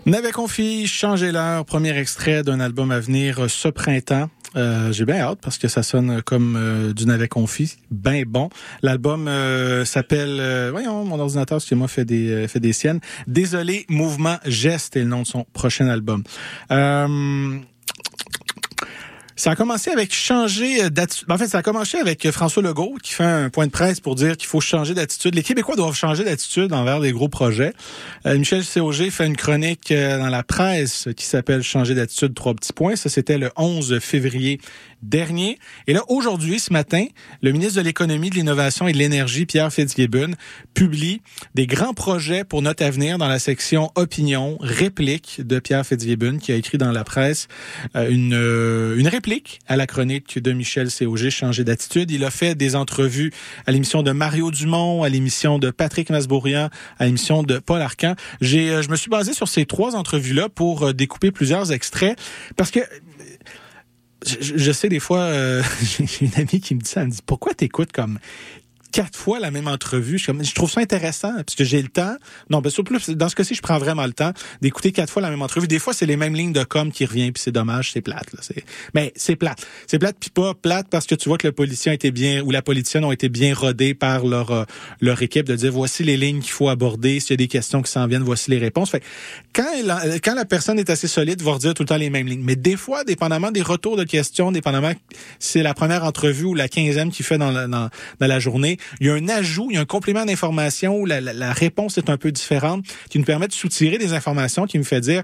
Speaker 1: N'avait confié Changer l'heure, premier extrait d'un album à venir euh, ce printemps. Euh, J'ai bien hâte parce que ça sonne comme euh, du navet confit, ben bon. L'album euh, s'appelle, voyons, mon ordinateur, que moi fait des fait des siennes. Désolé, mouvement geste est le nom de son prochain album. Euh, ça a commencé avec changer d'attitude. En fait, ça a commencé avec François Legault qui fait un point de presse pour dire qu'il faut changer d'attitude. Les Québécois doivent changer d'attitude envers les gros projets. Euh, Michel COG fait une chronique euh, dans la presse qui s'appelle Changer d'attitude, trois petits points. Ça, c'était le 11 février dernier. Et là, aujourd'hui, ce matin, le ministre de l'Économie, de l'Innovation et de l'Énergie, Pierre Fitzgibbon, publie des grands projets pour notre avenir dans la section opinion, réplique de Pierre Fitzgibbon, qui a écrit dans la presse euh, une, euh, une réplique à la chronique de Michel COG, Changer d'attitude. Il a fait des entrevues à l'émission de Mario Dumont, à l'émission de Patrick Masbourian, à l'émission de Paul Arcan. J'ai, euh, je me suis basé sur ces trois entrevues-là pour découper plusieurs extraits parce que je, sais des fois, euh, j'ai une amie qui me dit ça, elle me dit pourquoi t'écoutes comme quatre fois la même entrevue. Je, trouve ça intéressant parce que j'ai le temps. Non, ben surtout dans ce cas-ci, je prends vraiment le temps d'écouter quatre fois la même entrevue. Des fois, c'est les mêmes lignes de com qui reviennent, puis c'est dommage, c'est plate. Là. C'est, mais c'est plate. C'est plate, puis pas plate parce que tu vois que le policier a été bien ou la politicienne ont été bien rodés par leur euh, leur équipe de dire voici les lignes qu'il faut aborder. S'il y a des questions qui s'en viennent, voici les réponses. Fait, quand quand la personne est assez solide, va redire tout le temps les mêmes lignes. Mais des fois, dépendamment des retours de questions, dépendamment c'est la première entrevue ou la quinzième qu'il fait dans la, dans la journée, il y a un ajout, il y a un complément d'information où la, réponse est un peu différente, qui nous permet de soutirer des informations, qui me fait dire,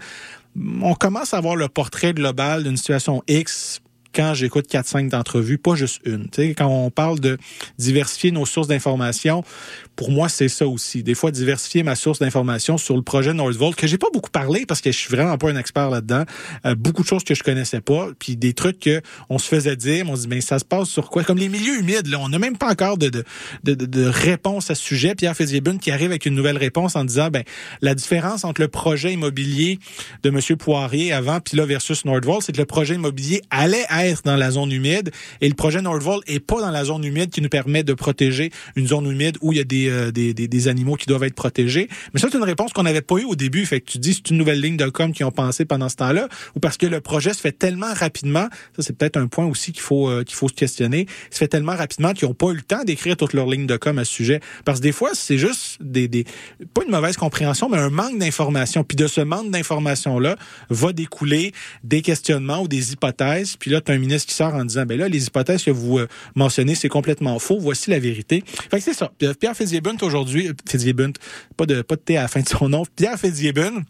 Speaker 1: on commence à avoir le portrait global d'une situation X quand j'écoute 4-5 d'entrevues, pas juste une. Tu sais, quand on parle de diversifier nos sources d'information, pour moi, c'est ça aussi. Des fois, diversifier ma source d'information sur le projet Northvolt, que j'ai pas beaucoup parlé parce que je suis vraiment pas un expert là-dedans. Euh, beaucoup de choses que je connaissais pas, puis des trucs que on se faisait dire, on se dit, ben ça se passe sur quoi? Comme les milieux humides, là, on n'a même pas encore de, de, de, de, réponse à ce sujet. Pierre Fitzgibbon qui arrive avec une nouvelle réponse en disant, ben la différence entre le projet immobilier de M. Poirier avant, puis là, versus Nordvolt, c'est que le projet immobilier allait être dans la zone humide et le projet Nordvolt est pas dans la zone humide qui nous permet de protéger une zone humide où il y a des, euh, des, des, des, animaux qui doivent être protégés. Mais ça, c'est une réponse qu'on n'avait pas eue au début. Fait que tu dis, c'est une nouvelle ligne de com qui ont pensé pendant ce temps-là ou parce que le projet se fait tellement rapidement. Ça, c'est peut-être un point aussi qu'il faut, euh, qu'il faut se questionner. Il se fait tellement rapidement qu'ils n'ont pas eu le temps d'écrire toute leur ligne de com à ce sujet. Parce que des fois, c'est juste des, des, pas une mauvaise compréhension, mais un manque d'information. Puis de ce manque d'information-là va découler des questionnements ou des hypothèses. Puis là, tu un ministre qui sort en disant, ben là, les hypothèses que vous euh, mentionnez, c'est complètement faux. Voici la vérité. Fait que c'est ça. Pierre Fitzgibbon aujourd'hui, Fitzgibbon, pas de, pas de T à la fin de son nom, Pierre Fitzgibbon,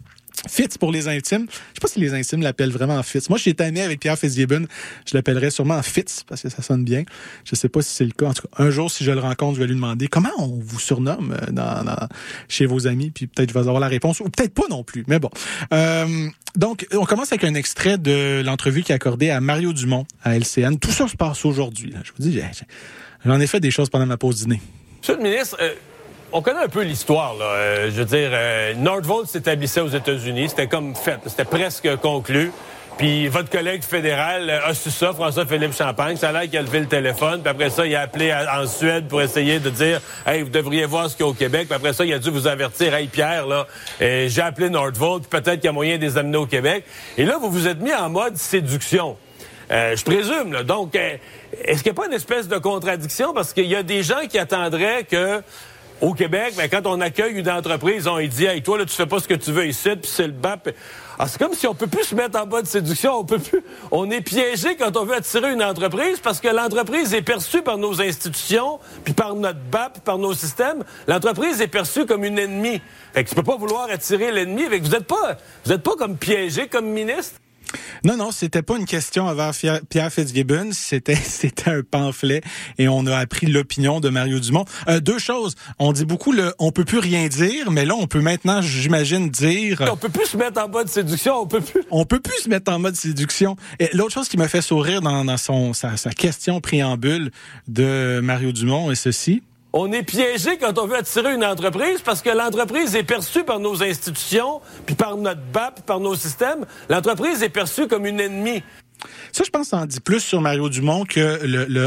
Speaker 1: Fitz pour les intimes. Je sais pas si les intimes l'appellent vraiment Fitz. Moi, je suis ami avec Pierre Fitzgibbon. Je l'appellerais sûrement Fitz parce que ça sonne bien. Je sais pas si c'est le cas. En tout cas, un jour, si je le rencontre, je vais lui demander comment on vous surnomme euh, dans, dans chez vos amis. Puis peut-être je vais avoir la réponse ou peut-être pas non plus. Mais bon. Euh, donc, on commence avec un extrait de l'entrevue qui est accordée à Mario Dumont à LCN. Tout ça se passe aujourd'hui. Je vous dis, j'en ai fait des choses pendant ma pause dîner.
Speaker 9: Monsieur le ministre, euh on connaît un peu l'histoire, là. Euh, je veux dire, euh, Nordvolt s'établissait aux États-Unis. C'était comme fait. C'était presque conclu. Puis votre collègue fédéral a su ça, François-Philippe Champagne. Ça a l'air qu'il a levé le téléphone. Puis après ça, il a appelé en Suède pour essayer de dire Hey, vous devriez voir ce qu'il y a au Québec. Puis après ça, il a dû vous avertir Hey Pierre, là, euh, j'ai appelé Nordvolt, peut-être qu'il y a moyen de les amener au Québec. Et là, vous vous êtes mis en mode séduction. Euh, je présume, là. Donc, est-ce qu'il n'y a pas une espèce de contradiction? Parce qu'il y a des gens qui attendraient que au Québec, mais quand on accueille une entreprise, on dit Hey, toi, là, tu fais pas ce que tu veux ici, puis c'est le BAP. Ah, c'est comme si on peut plus se mettre en bas de séduction, on peut plus. On est piégé quand on veut attirer une entreprise parce que l'entreprise est perçue par nos institutions, puis par notre BAP, puis par nos systèmes. L'entreprise est perçue comme une ennemie. Fait que tu peux pas vouloir attirer l'ennemi. Fait que vous êtes pas, vous êtes pas comme piégé comme ministre.
Speaker 1: Non, non, c'était pas une question envers Pierre Fitzgibbon, c'était c'était un pamphlet et on a appris l'opinion de Mario Dumont. Euh, deux choses, on dit beaucoup le on peut plus rien dire, mais là on peut maintenant, j'imagine, dire
Speaker 9: on peut plus se mettre en mode séduction, on peut plus.
Speaker 1: On peut plus se mettre en mode séduction. Et l'autre chose qui m'a fait sourire dans, dans son sa, sa question préambule de Mario Dumont est ceci.
Speaker 9: On est piégé quand on veut attirer une entreprise parce que l'entreprise est perçue par nos institutions, puis par notre BAP, puis par nos systèmes. L'entreprise est perçue comme une ennemie.
Speaker 1: Ça, je pense, en dit plus sur Mario Dumont que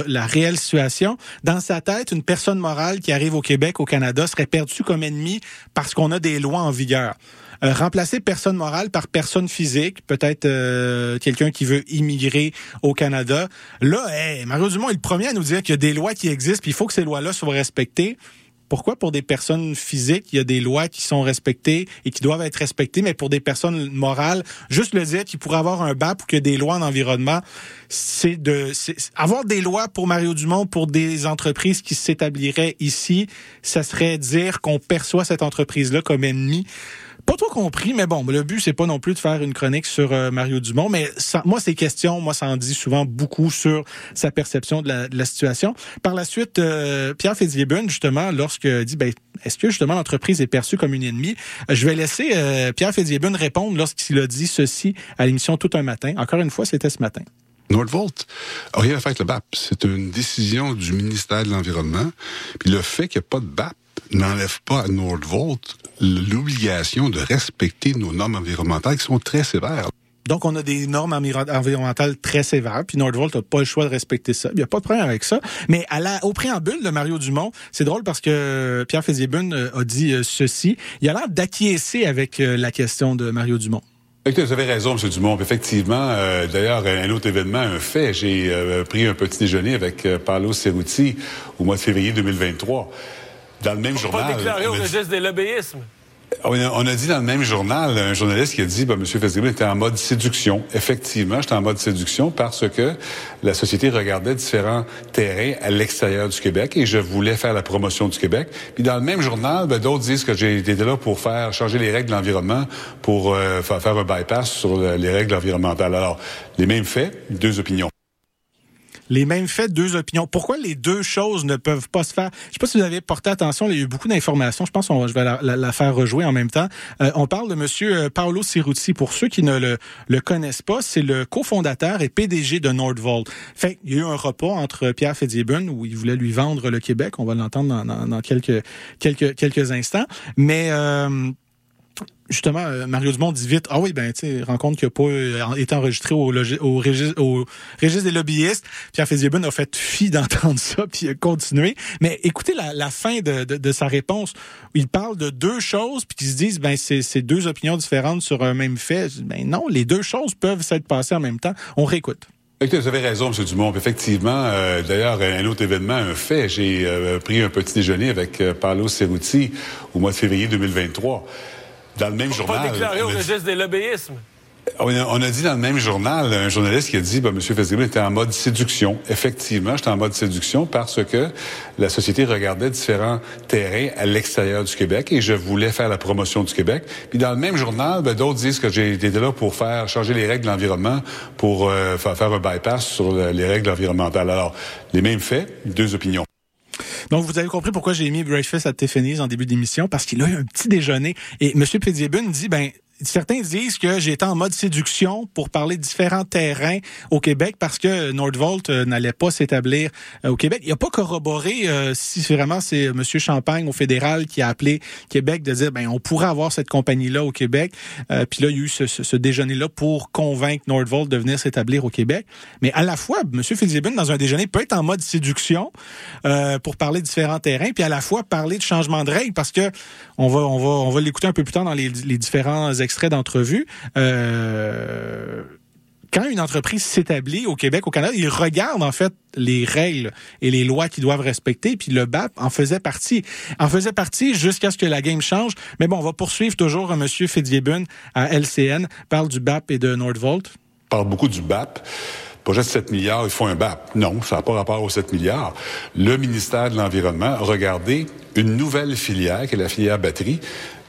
Speaker 1: la réelle situation. Dans sa tête, une personne morale qui arrive au Québec, au Canada, serait perçue comme ennemie parce qu'on a des lois en vigueur. Euh, remplacer personne morale par personne physique, peut-être euh, quelqu'un qui veut immigrer au Canada. Là, hey, Mario Dumont est le premier à nous dire qu'il y a des lois qui existent, puis il faut que ces lois-là soient respectées. Pourquoi pour des personnes physiques, il y a des lois qui sont respectées et qui doivent être respectées, mais pour des personnes morales, juste le dire qu'il pourrait avoir un BAP ou qu'il y a des lois en environnement, c'est de avoir des lois pour Mario Dumont pour des entreprises qui s'établiraient ici, ça serait dire qu'on perçoit cette entreprise-là comme ennemie. Pas trop compris, mais bon, le but c'est pas non plus de faire une chronique sur euh, Mario Dumont, mais ça- moi ces questions, moi ça en dit souvent beaucoup sur sa perception de la, de la situation. Par la suite, euh, Pierre Fitzgibbon justement, lorsque dit, ben est-ce que justement l'entreprise est perçue comme une ennemie, je vais laisser euh, Pierre Fitzgibbon répondre lorsqu'il a dit ceci à l'émission Tout un matin. Encore une fois, c'était ce matin.
Speaker 10: Nordvolt a rien à faire avec le BAP. C'est une décision du ministère de l'Environnement. Puis le fait qu'il n'y a pas de BAP n'enlève pas à Nordvolt l'obligation de respecter nos normes environnementales qui sont très sévères.
Speaker 1: Donc, on a des normes enviro- environnementales très sévères, puis Nordvolt n'a pas le choix de respecter ça. Il n'y a pas de problème avec ça. Mais à la, au préambule de Mario Dumont, c'est drôle parce que Pierre Fitzgibbon euh, a dit euh, ceci. Il a l'air d'acquiescer avec euh, la question de Mario Dumont.
Speaker 10: Écoutez, vous avez raison, M. Dumont. Effectivement, euh, d'ailleurs, un autre événement, un fait, j'ai euh, pris un petit déjeuner avec euh, Paolo Cerruti au mois de février 2023. Dans le même
Speaker 9: Pas
Speaker 10: journal.
Speaker 9: déclaré au
Speaker 10: on a dit-
Speaker 9: registre des lobbyismes.
Speaker 10: On a, on a dit dans le même journal, un journaliste qui a dit, ben, M. Fitzgibbon était en mode séduction. Effectivement, j'étais en mode séduction parce que la société regardait différents terrains à l'extérieur du Québec et je voulais faire la promotion du Québec. Puis dans le même journal, ben, d'autres disent que j'ai été là pour faire changer les règles de l'environnement, pour euh, faire un bypass sur le- les règles environnementales. Alors, les mêmes faits, deux opinions.
Speaker 1: Les mêmes faits, deux opinions. Pourquoi les deux choses ne peuvent pas se faire? Je sais pas si vous avez porté attention, il y a eu beaucoup d'informations. Je pense que je vais la, la- la faire rejouer en même temps. Euh, on parle de Monsieur euh, Paolo Cerruti. Pour ceux qui ne le, le connaissent pas, c'est le cofondateur et PDG de Nordvolt. Fait il y a eu un repas entre Pierre Fitzgibbon où il voulait lui vendre le Québec. On va l'entendre dans, dans- dans quelques, quelques, quelques instants. Mais... euh, justement, euh, Mario Dumont dit vite, ah oui, ben, tu sais, rencontre qui n'a pas euh, été enregistré au, au, registre des lobbyistes. Pierre Fitzgibbon a fait fi d'entendre ça, puis a continué. Mais écoutez la, fin de, sa réponse. Il parle de deux choses, puis qu'ils se disent, ben, c'est deux opinions différentes sur un même fait. Ben non, les deux choses peuvent s'être passées en même temps. On réécoute.
Speaker 10: Vous avez raison, M. Dumont. Effectivement, euh, d'ailleurs, un autre événement, un fait, j'ai pris un petit déjeuner avec Paolo Cerruti au mois de février 2023. Dans le même
Speaker 9: Pas
Speaker 10: journal.
Speaker 9: déclaré au
Speaker 10: on a dit-
Speaker 9: registre des lobbyismes.
Speaker 10: On a, on a dit dans le même journal, un journaliste qui a dit, ben, M. Fitzgibbon était en mode séduction. Effectivement, j'étais en mode séduction parce que la société regardait différents terrains à l'extérieur du Québec et je voulais faire la promotion du Québec. Puis dans le même journal, ben, d'autres disent que j'ai été là pour faire changer les règles de l'environnement, pour euh, faire, faire un bypass sur le- les règles environnementales. Alors, les mêmes faits, deux opinions.
Speaker 1: Donc, vous avez compris pourquoi j'ai mis Breakfast at Tiffany's en début d'émission, parce qu'il a eu un petit déjeuner. Et M. Fitzgibbon dit, ben, certains disent que j'étais en mode séduction pour parler de différents terrains au Québec parce que Nordvolt euh, n'allait pas s'établir euh, au Québec. Il a pas corroboré euh, si vraiment c'est M. Champagne au fédéral qui a appelé Québec de dire ben on pourrait avoir cette compagnie-là au Québec. Euh, Puis là, il y a eu ce, déjeuner-là pour convaincre Nordvolt de venir s'établir au Québec. Mais à la fois, M. Fitzgibbon, dans un déjeuner, peut être en mode séduction euh, pour parler de différents terrains, puis à la fois parler de changement de règles parce que on va on va on va l'écouter un peu plus tard dans les, les différents d'entrevue. Euh, quand une entreprise s'établit au Québec, au Canada, il regarde en fait les règles et les lois qu'ils doivent respecter, puis le BAP en faisait partie. En faisait partie jusqu'à ce que la game change. Mais bon, on va poursuivre toujours M. Fitzgibbon à LCN, parle du BAP et de Nordvolt.
Speaker 10: Parle beaucoup du BAP. Projet de 7 milliards, il faut un BAP. Non, ça n'a pas rapport aux 7 milliards. Le ministère de l'Environnement a regardé une nouvelle filière, qui est la filière batterie.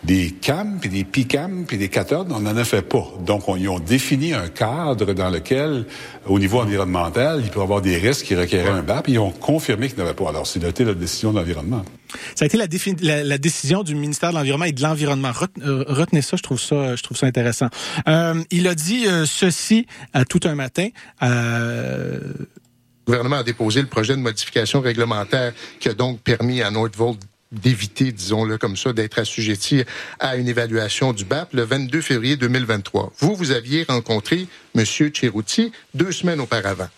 Speaker 10: Des CAM, puis des PICAM, puis des cathodes, on n'en a fait pas. Donc, on, ils ont défini un cadre dans lequel, au niveau environnemental, il peut y avoir des risques qui requéraient un BAP, et ils ont confirmé qu'il n'y en avait pas. Alors, c'est noté la décision de l'environnement.
Speaker 1: Ça a été la, défi- la- la décision du ministère de l'Environnement et de l'Environnement. Euh, retenez ça, je trouve ça, je trouve ça intéressant. Euh, il a dit euh, ceci à tout un matin. Euh,
Speaker 11: Le gouvernement a déposé le projet de modification réglementaire qui a donc permis à Nordvolt d'éviter, disons-le comme ça, d'être assujetti à une évaluation du BAP le 22 février 2023. Vous, vous aviez rencontré M. Cherouti deux semaines auparavant.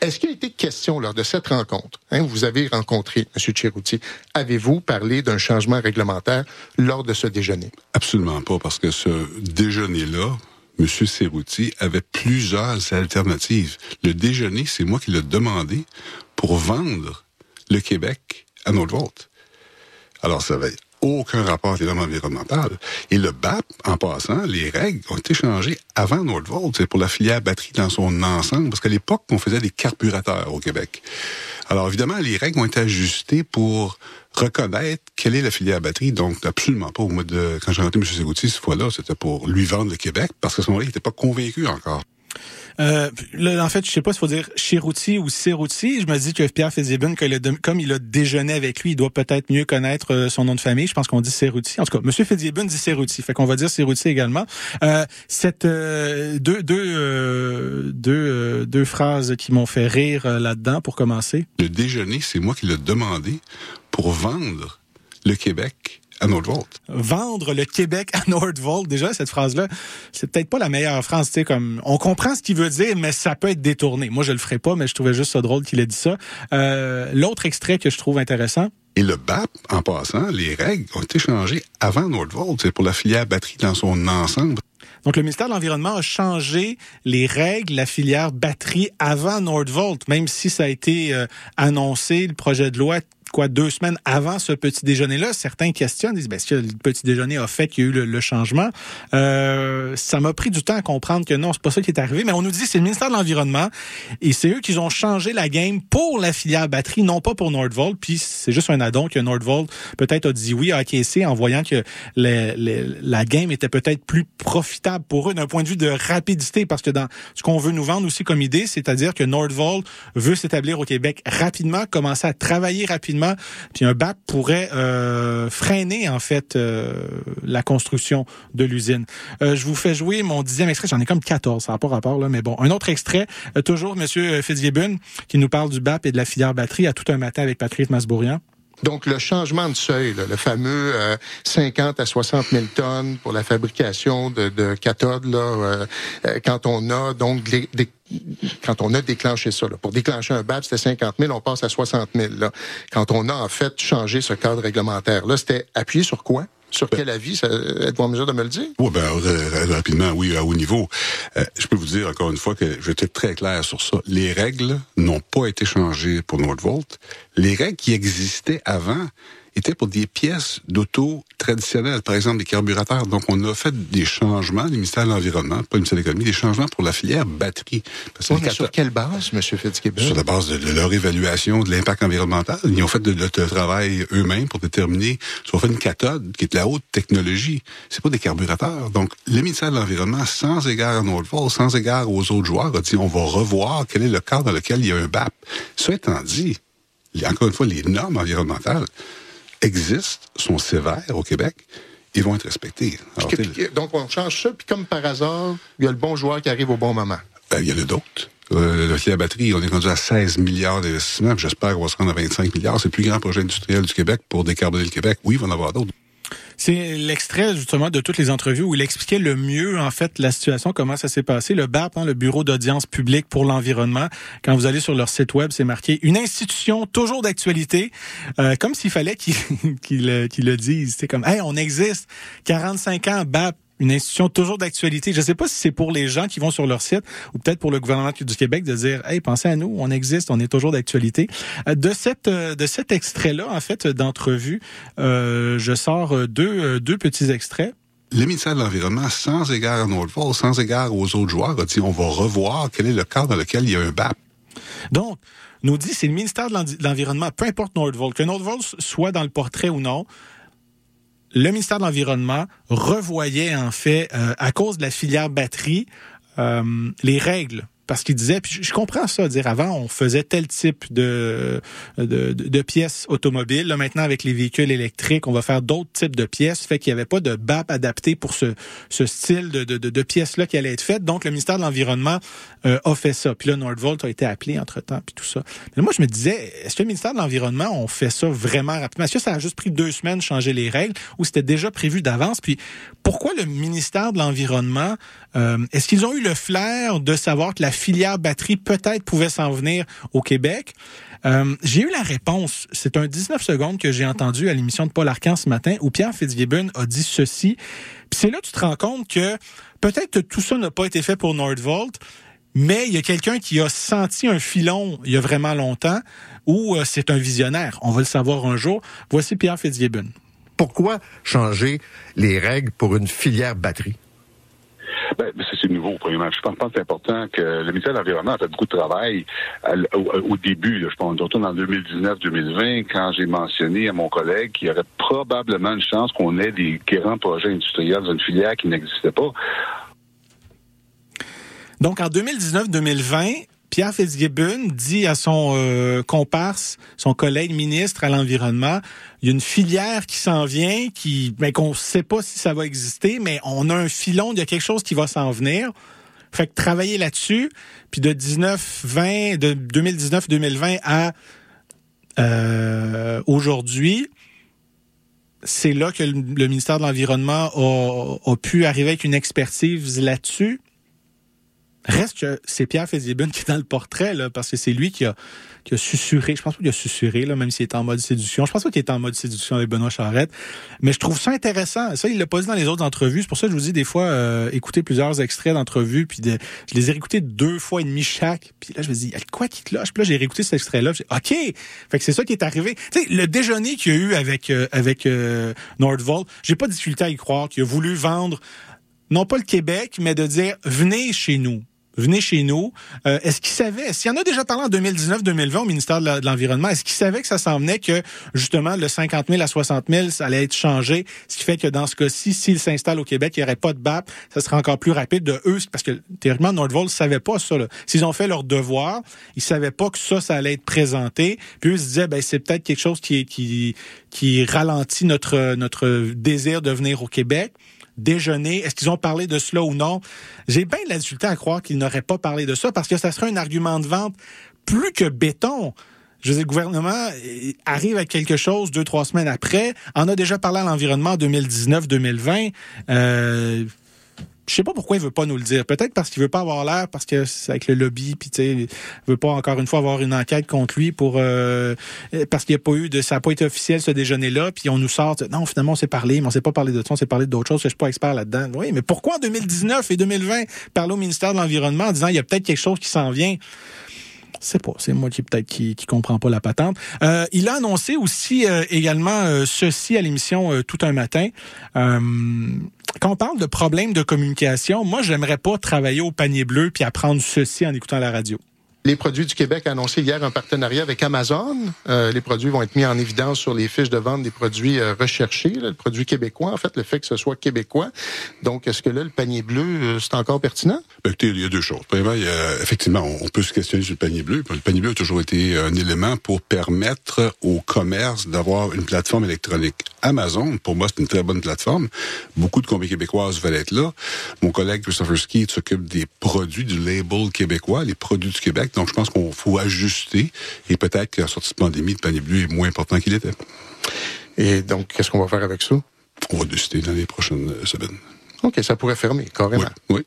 Speaker 11: Est-ce qu'il a été question lors de cette rencontre, hein, vous avez rencontré M. Chirouti, avez-vous parlé d'un changement réglementaire lors de ce déjeuner?
Speaker 10: Absolument pas, parce que ce déjeuner-là, M. Cerruti avait plusieurs alternatives. Le déjeuner, c'est moi qui l'ai demandé pour vendre le Québec à Nordvolt. Alors, ça avait aucun rapport évidemment environnemental. Et le BAP, en passant, les règles ont été changées avant Nordvolt. C'est pour la filière batterie dans son ensemble, parce qu'à l'époque, on faisait des carburateurs au Québec. Alors, évidemment, les règles ont été ajustées pour reconnaître quelle est la filière batterie. Donc, absolument pas au mois de... Quand j'ai rencontré M. Seguti, cette fois-là, c'était pour lui vendre le Québec, parce ce moment-là, il n'était pas convaincu encore.
Speaker 1: Euh, en fait, je sais pas s'il faut dire Chirouti ou Cerruti. Je me dis que Pierre Fitzgibbon, comme il a déjeuné avec lui, il doit peut-être mieux connaître euh, son nom de famille. Je pense qu'on dit Cerruti. En tout cas, Monsieur Fitzgibbon dit Cerruti. Fait qu'on va dire Cerruti également. Euh, euh, deux deux deux deux phrases qui m'ont fait rire là-dedans pour commencer.
Speaker 10: Le déjeuner, c'est moi qui l'ai demandé pour vendre le Québec à Nordvolt.
Speaker 1: Vendre le Québec à Nordvolt, déjà, cette phrase-là, c'est peut-être pas la meilleure phrase, tu sais, comme, on comprend ce qu'il veut dire, mais ça peut être détourné. Moi, je le ferai pas, mais je trouvais juste ça drôle qu'il ait dit ça. Euh, L'autre extrait que je trouve intéressant,
Speaker 10: et le BAP, en passant, les règles ont été changées avant Nordvolt. C'est pour la filière batterie dans son ensemble.
Speaker 1: Donc, le ministère de l'Environnement a changé les règles, la filière batterie avant Nordvolt, même si ça a été euh, annoncé, le projet de loi deux semaines avant ce petit déjeuner-là, certains questionnent, disent, ben, est-ce que le petit déjeuner a fait qu'il y a eu le, changement? Euh, ça m'a pris du temps à comprendre que non, c'est pas ça qui est arrivé, mais on nous dit c'est le ministère de l'Environnement et c'est eux qui ont changé la game pour la filière batterie, non pas pour Nordvolt, puis c'est juste un addon que Nordvolt peut-être a dit oui à acquiescer en voyant que la game était peut-être plus profitable pour eux d'un point de vue de rapidité, parce que dans ce qu'on veut nous vendre aussi comme idée, c'est-à-dire que Nordvolt veut s'établir au Québec rapidement, commencer à travailler rapidement puis un BAP pourrait euh, freiner en fait euh, la construction de l'usine. Euh, je vous fais jouer mon dixième extrait. J'en ai comme 14, ça n'a pas rapport là, mais bon, un autre extrait. toujours Monsieur Fitzgibbon qui nous parle du BAP et de la filière batterie à tout un matin avec Patrice Masbourian.
Speaker 11: Donc, le changement de seuil, le fameux 50 à 60 000 tonnes pour la fabrication de, de cathodes, là, quand on a donc des, quand on a déclenché ça, pour déclencher un BAP, c'était 50 000, on passe à 60 000. Là. Quand on a en fait changé ce cadre réglementaire-là, c'était appuyé sur quoi? Sur quel avis? Êtes-vous en mesure de me le dire?
Speaker 10: Oui, ben, rapidement, oui, à haut niveau. Euh, je peux vous dire encore une fois que j'étais très clair sur ça. Les règles n'ont pas été changées pour Nordvolt. Les règles qui existaient avant était pour des pièces d'auto traditionnelles, par exemple des carburateurs. Donc, on a fait des changements, le ministère de l'Environnement, pas le ministère de l'Économie, des changements pour la filière batterie.
Speaker 11: Parce mais sur quelle base, M. Fitzgibbon?
Speaker 10: Sur la base de, leur évaluation de l'impact environnemental. Ils ont fait de, de, travail eux-mêmes pour déterminer, ils ont fait une cathode qui est de la haute technologie. C'est pas des carburateurs. Donc, le ministère de l'Environnement, sans égard à Nordvolt, sans égard aux autres joueurs, a dit, on va revoir quel est le cadre dans lequel il y a un BAP. Ça étant dit, encore une fois, les normes environnementales, existent, sont sévères au Québec, ils vont être respectés.
Speaker 11: donc, on change ça, puis comme par hasard, il y a le bon joueur qui arrive au bon moment.
Speaker 10: Ben, il y en a d'autres. Euh, la batterie, on est rendu à 16 milliards d'investissements. J'espère qu'on va se rendre à 25 milliards. C'est le plus grand projet industriel du Québec pour décarboner le Québec. Oui, il va en avoir d'autres.
Speaker 1: C'est l'extrait justement de toutes les entrevues où il expliquait le mieux en fait la situation, comment ça s'est passé. Le BAP, hein, le Bureau d'audience publique pour l'environnement, quand vous allez sur leur site web, c'est marqué une institution toujours d'actualité, euh, comme s'il fallait qu'ils le disent. C'est comme, hey, on existe, 45 ans, BAP, une institution toujours d'actualité. Je ne sais pas si c'est pour les gens qui vont sur leur site ou peut-être pour le gouvernement du Québec de dire hey pensez à nous, on existe, on est toujours d'actualité. Euh, de cette euh, de cet extrait là en fait d'entrevue, euh, je sors deux deux petits extraits.
Speaker 10: Le ministère de l'Environnement, sans égard à Nordvolt, sans égard aux autres joueurs, a dit on va revoir quel est le cadre dans lequel il y a un BAP.
Speaker 1: Donc, nous dit c'est le ministère de l'Environnement, peu importe Nordvolt, que Nordvolt soit dans le portrait ou non, le ministère de l'Environnement revoyait en fait, euh, à cause de la filière batterie, euh, les règles parce qu'il disait, puis je comprends ça, dire avant on faisait tel type de de, de, pièces automobiles. Là maintenant avec les véhicules électriques, on va faire d'autres types de pièces. Fait qu'il n'y avait pas de BAP adapté pour ce, ce style de, de, de pièces là qui allait être faites. Donc le ministère de l'environnement euh, a fait ça. Puis là Nordvolt a été appelé entre temps puis tout ça. Mais moi je me disais, est-ce que le ministère de l'environnement on fait ça vraiment rapidement? Est-ce que ça a juste pris deux semaines de changer les règles ou c'était déjà prévu d'avance? Puis pourquoi le ministère de l'environnement Euh, Est-ce qu'ils ont eu le flair de savoir que la filière batterie peut-être pouvait s'en venir au Québec? Euh, j'ai eu la réponse. C'est un 19 secondes que j'ai entendu à l'émission de Paul Arcan ce matin où Pierre Fitzgibbon a dit ceci. Puis c'est là que tu te rends compte que peut-être tout ça n'a pas été fait pour Nordvolt, mais il y a quelqu'un qui a senti un filon il y a vraiment longtemps ou euh, c'est un visionnaire. On va le savoir un jour. Voici Pierre Fitzgibbon.
Speaker 12: Pourquoi changer les règles pour une filière batterie?
Speaker 10: Ben, c'est nouveau, premièrement. Je pense, que c'est important que le ministère de l'Environnement a fait beaucoup de travail l- au, début. Là, je pense, surtout en 2019-2020, quand j'ai mentionné à mon collègue qu'il y aurait probablement une chance qu'on ait des grands projets industriels dans une filière qui n'existait pas.
Speaker 1: Donc, en 2019-2020, Pierre Fitzgibbon dit à son euh, comparse, son collègue ministre à l'environnement, il y a une filière qui s'en vient, qui, ben, qu'on ne sait pas si ça va exister, mais on a un filon, il y a quelque chose qui va s'en venir. Fait que travailler là-dessus, puis de 19, 20, de 2019-2020 à euh, aujourd'hui, c'est là que le, ministère de l'Environnement a pu arriver avec une expertise là-dessus. Reste que c'est Pierre Fitzgibbon qui est dans le portrait, là, parce que c'est lui qui a, qui a susurré. Je pense pas qu'il a susurré, là, même s'il est en mode séduction. Je pense pas qu'il est en mode séduction avec Benoît Charette. Mais je trouve ça intéressant. Ça, il l'a pas dit dans les autres entrevues. C'est pour ça que je vous dis des fois, euh, écouter plusieurs extraits d'entrevues, puis de, je les ai réécoutés deux fois et demi chaque. Puis là, je me dis, quoi qui cloche? Puis là, j'ai réécouté cet extrait-là. OK! Fait que c'est ça qui est arrivé. Tu sais, le déjeuner qu'il y a eu avec, euh, avec euh, Nordvolt, j'ai pas de difficulté à y croire qu'il a voulu vendre non pas le Québec, mais de dire venez chez nous. Venez chez nous. Euh, est-ce qu'il savait, s'il y en a déjà parlé en 2019-2020 au ministère de l'Environnement, est-ce qu'il savait que ça s'en venait que, justement, le 50 000 à 60 000, ça allait être changé, ce qui fait que dans ce cas-ci, s'il s'installe au Québec, il n'y aurait pas de BAP, ça serait encore plus rapide. De eux, parce que théoriquement, Nordvolt ne savait pas ça. S'ils ont fait leur devoir, ils savaient pas que ça, ça allait être présenté, puis eux se disaient, ben, c'est peut-être quelque chose qui, qui, qui ralentit notre, notre désir de venir au Québec déjeuner. Est-ce qu'ils ont parlé de cela ou non? J'ai bien de la difficulté à croire qu'ils n'auraient pas parlé de ça parce que ça serait un argument de vente plus que béton. Je veux dire, le gouvernement euh, arrive à quelque chose deux, trois semaines après. En a déjà parlé à l'environnement en 2019-2020. Euh, je sais pas pourquoi il veut pas nous le dire. Peut-être parce qu'il veut pas avoir l'air, parce que c'est avec le lobby, puis tu sais, il veut pas encore une fois avoir une enquête contre lui pour euh, parce qu'il n'y a pas eu de, ça n'a pas été officiel ce déjeuner-là, puis on nous sort, non finalement on s'est parlé, mais on s'est pas parlé de ça, on s'est parlé d'autres choses, je suis pas expert là-dedans. Oui, mais pourquoi en 2019 et 2020 parler au ministère de l'environnement en disant il y a peut-être quelque chose qui s'en vient? C'est pas, c'est moi qui peut-être qui, qui comprend pas la patente. Euh, il a annoncé aussi euh, également euh, ceci à l'émission tout un matin. Quand on parle de problèmes de communication, moi j'aimerais pas travailler au panier bleu puis apprendre ceci en écoutant la radio.
Speaker 11: Les produits du Québec a annoncé hier un partenariat avec Amazon. Euh, les produits vont être mis en évidence sur les fiches de vente des produits euh, recherchés, le produit québécois, en fait, le fait que ce soit québécois. Donc, est-ce que là, le panier bleu, euh, c'est encore pertinent?
Speaker 10: Ben, écoutez, il y a deux choses. Premièrement, effectivement, on on peut se questionner sur le panier bleu. Le panier bleu a toujours été un élément pour permettre au commerce d'avoir une plateforme électronique. Amazon, pour moi, c'est une très bonne plateforme. Beaucoup de compagnies québécoises veulent être là. Mon collègue Christopher Ski s'occupe des produits du label québécois, les produits du Québec. Donc, je pense qu'on faut ajuster. Et peut-être qu'à la sortie de pandémie, le panier bleu est moins important qu'il était.
Speaker 11: Et donc, qu'est-ce qu'on va faire avec ça?
Speaker 10: On va décider dans les prochaines semaines.
Speaker 11: OK, ça pourrait fermer, carrément.
Speaker 10: Oui.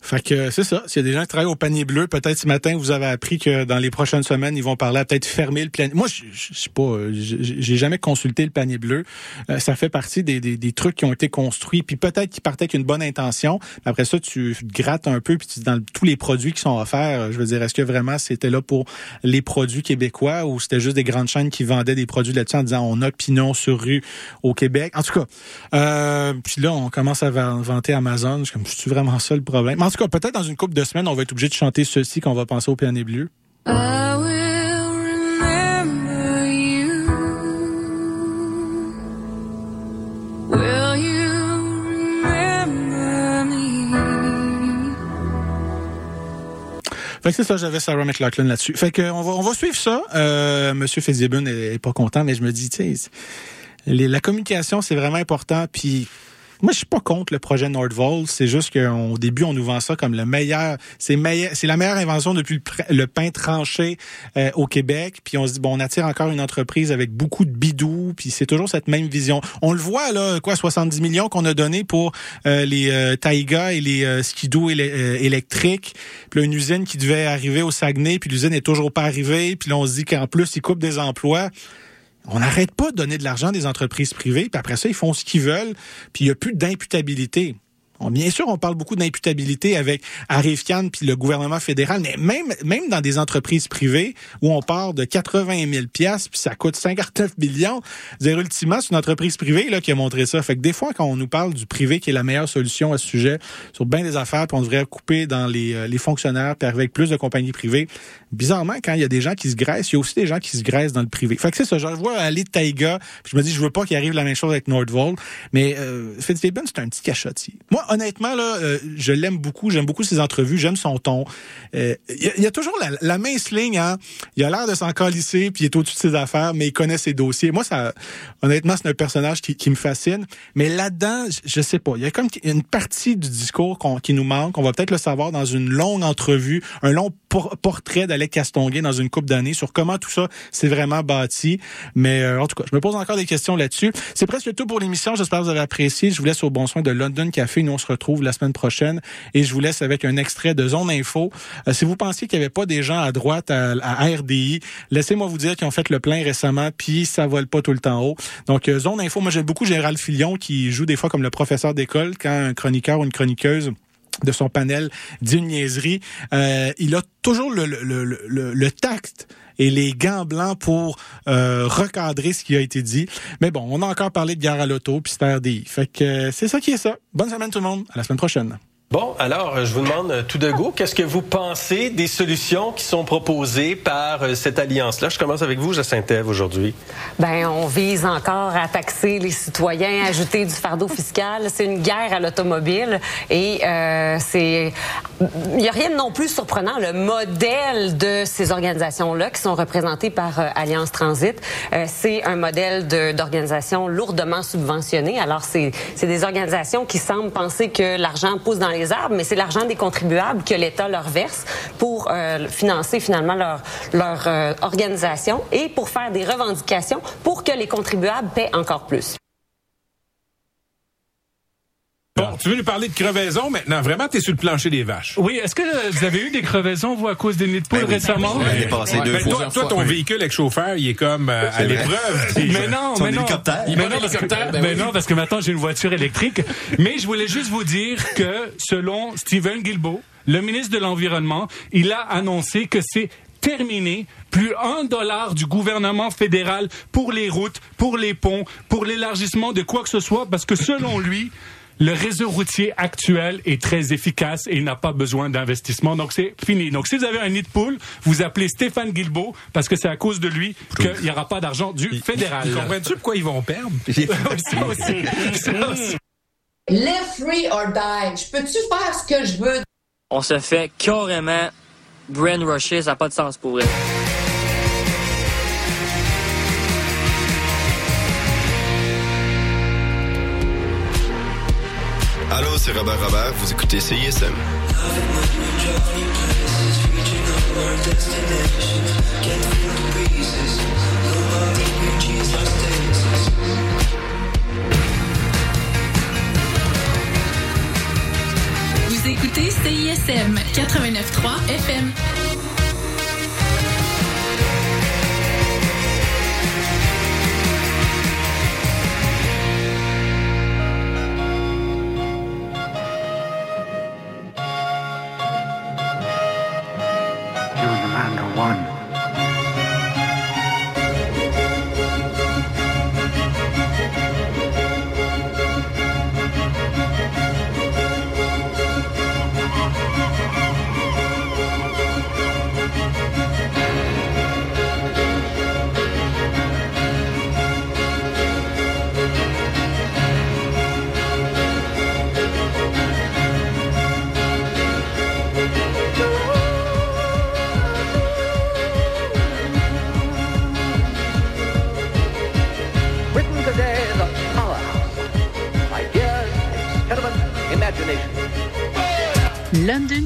Speaker 1: Fait que c'est ça. S'il y a des gens qui travaillent au panier bleu, peut-être ce matin vous avez appris que dans les prochaines semaines ils vont parler à peut-être fermer le panier. Moi, je je- je sais pas, euh, j'ai jamais consulté le panier bleu. Euh, ça fait partie des, des, des trucs qui ont été construits, puis peut-être qu'ils partaient avec une bonne intention. Après ça, tu grattes un peu, puis tu dans tous les produits qui sont offerts. euh, Je veux dire, est-ce que vraiment c'était là pour les produits québécois ou c'était juste des grandes chaînes qui vendaient des produits là-dessus en disant on a pignon sur rue au Québec? En tout cas, euh, puis là on commence à vanter Amazon. Je suis comme, c'est vraiment ça le problème? En tout cas, peut-être dans une couple de semaines, on va être obligé de chanter ceci qu'on va penser au piano bleu.
Speaker 7: I will remember you. Will you remember me?
Speaker 1: Fait que c'est ça, j'avais Sarah McLachlan là-dessus. Fait que on va, on va suivre ça. Euh, Monsieur Fitzgibbon est, est pas content, mais je me dis, tu sais, la communication, c'est vraiment important. Puis moi, je suis pas contre le projet Nordvolt. C'est juste qu'au début, on nous vend ça comme le meilleur. C'est la meilleure invention depuis le, pain tranché euh, au Québec. Puis on se dit, bon, on attire encore une entreprise avec beaucoup de bidous. Puis c'est toujours cette même vision. On le voit, là, quoi, 70 millions qu'on a donné pour euh, les euh, Taiga et les euh, skidoo éle- électriques. Puis là, une usine qui devait arriver au Saguenay, puis l'usine est toujours pas arrivée. Puis là, on se dit qu'en plus, ils coupent des emplois on n'arrête pas de donner de l'argent à des entreprises privées, puis après ça, ils font ce qu'ils veulent, puis il n'y a plus d'imputabilité. Bien sûr, on parle beaucoup d'imputabilité avec Arifcan puis le gouvernement fédéral, mais même même dans des entreprises privées où on part de 80 000 pièces puis ça coûte 59 millions, dire ultimement c'est une entreprise privée là qui a montré ça. Fait que des fois quand on nous parle du privé qui est la meilleure solution à ce sujet sur bien des affaires, puis on devrait couper dans les, euh, les fonctionnaires puis avec plus de compagnies privées. Bizarrement, quand il y a des gens qui se graissent, il y a aussi des gens qui se graissent dans le privé. Fait que c'est ça. Je vois aller de Taïga, puis je me dis je veux pas qu'il arrive la même chose avec Nordvolt, mais euh, Fitzgibbon c'est un petit cachotier. Moi honnêtement, là, euh, je l'aime beaucoup. J'aime beaucoup ses entrevues. J'aime son ton. Euh, Il y, a- toujours la, la mince ligne. Hein? Il a l'air de s'en calisser, puis il est au-dessus de ses affaires, mais il connaît ses dossiers. Moi, ça, honnêtement, c'est un personnage qui, qui me fascine. Mais là-dedans, je, sais pas. Il y a comme une partie du discours qui nous manque. On va peut-être le savoir dans une longue entrevue, un long por- portrait d'Alec Castonguay dans une coupe d'années sur comment tout ça s'est vraiment bâti. Mais euh, en tout cas, je me pose encore des questions là-dessus. C'est presque tout pour l'émission. J'espère que vous avez apprécié. Je vous laisse au bon soin de London Café. Nous, on se retrouve la semaine prochaine. Et je vous laisse avec un extrait de Zone Info. Euh, si vous pensiez qu'il n'y avait pas des gens à droite à, à RDI, laissez-moi vous dire qu'ils ont fait le plein récemment, puis ça vole pas tout le temps haut. Donc, euh, Zone Info, moi j'aime beaucoup Gérald Filion qui joue des fois comme le professeur d'école quand un chroniqueur ou une chroniqueuse de son panel dit une niaiserie. Euh, il a toujours le, le, le, le, tact et les gants blancs pour euh, recadrer ce qui a été dit. Mais bon, on a encore parlé de guerre à l'auto, puis c'est RDI. Fait que euh, c'est ça qui est ça. Bonne semaine tout le monde. À la semaine prochaine.
Speaker 5: Bon, alors, je vous demande euh, tout de go, qu'est-ce que vous pensez des solutions qui sont proposées par euh, cette alliance-là? Je commence avec vous, Jacinthe Ève, aujourd'hui.
Speaker 13: Ben, on vise encore à taxer les citoyens, ajouter du fardeau fiscal. C'est une guerre à l'automobile et euh, c'est. Il n'y a rien de non plus surprenant. Le modèle de ces organisations-là, qui sont représentées par Alliance Transit, c'est un modèle d'organisation lourdement subventionné. Alors, c'est des organisations qui semblent penser que l'argent pousse dans les mais c'est l'argent des contribuables que l'État leur verse pour euh, financer finalement leur, leur euh, organisation et pour faire des revendications pour que les contribuables paient encore plus.
Speaker 14: Bon, tu veux nous parler de crevaison maintenant? Vraiment, t'es sur le plancher des vaches.
Speaker 15: Oui, est-ce que euh, vous avez eu des crevaisons, vous, à cause des nids de poule
Speaker 14: Ben oui.
Speaker 15: récemment?
Speaker 14: Ben, l'année passée, deux Ben, fois. toi- toi, ton véhicule avec chauffeur, il est comme euh, à l'épreuve.
Speaker 15: Mais non, mais non.
Speaker 14: Il
Speaker 15: Mais non, parce que,
Speaker 14: l'hélicoptère, ben
Speaker 15: mais
Speaker 14: oui.
Speaker 15: non, parce que maintenant j'ai une voiture électrique. Mais je voulais juste vous dire que selon Stephen Guilbeault, le ministre de l'Environnement, il a annoncé que c'est terminé. Plus un dollar du gouvernement fédéral pour les routes, pour les ponts, pour l'élargissement de quoi que ce soit, parce que selon lui, le réseau routier actuel est très efficace et il n'a pas besoin d'investissement. Donc, c'est fini. Donc, si vous avez un nid de poule, vous appelez Stéphane Guilbeault parce que c'est à cause de lui qu'il n'y aura pas d'argent du fédéral.
Speaker 14: Comprends-tu pourquoi ils vont perdre?
Speaker 15: ça aussi. Ça aussi.
Speaker 16: Live free or die. Je peux-tu faire ce que je veux?
Speaker 17: On se fait carrément brainwasher, ça n'a pas de sens pour elle.
Speaker 18: C'est Robert Robert, vous écoutez CISM.
Speaker 19: Vous écoutez CISM 89.3 FM.
Speaker 20: One.
Speaker 18: London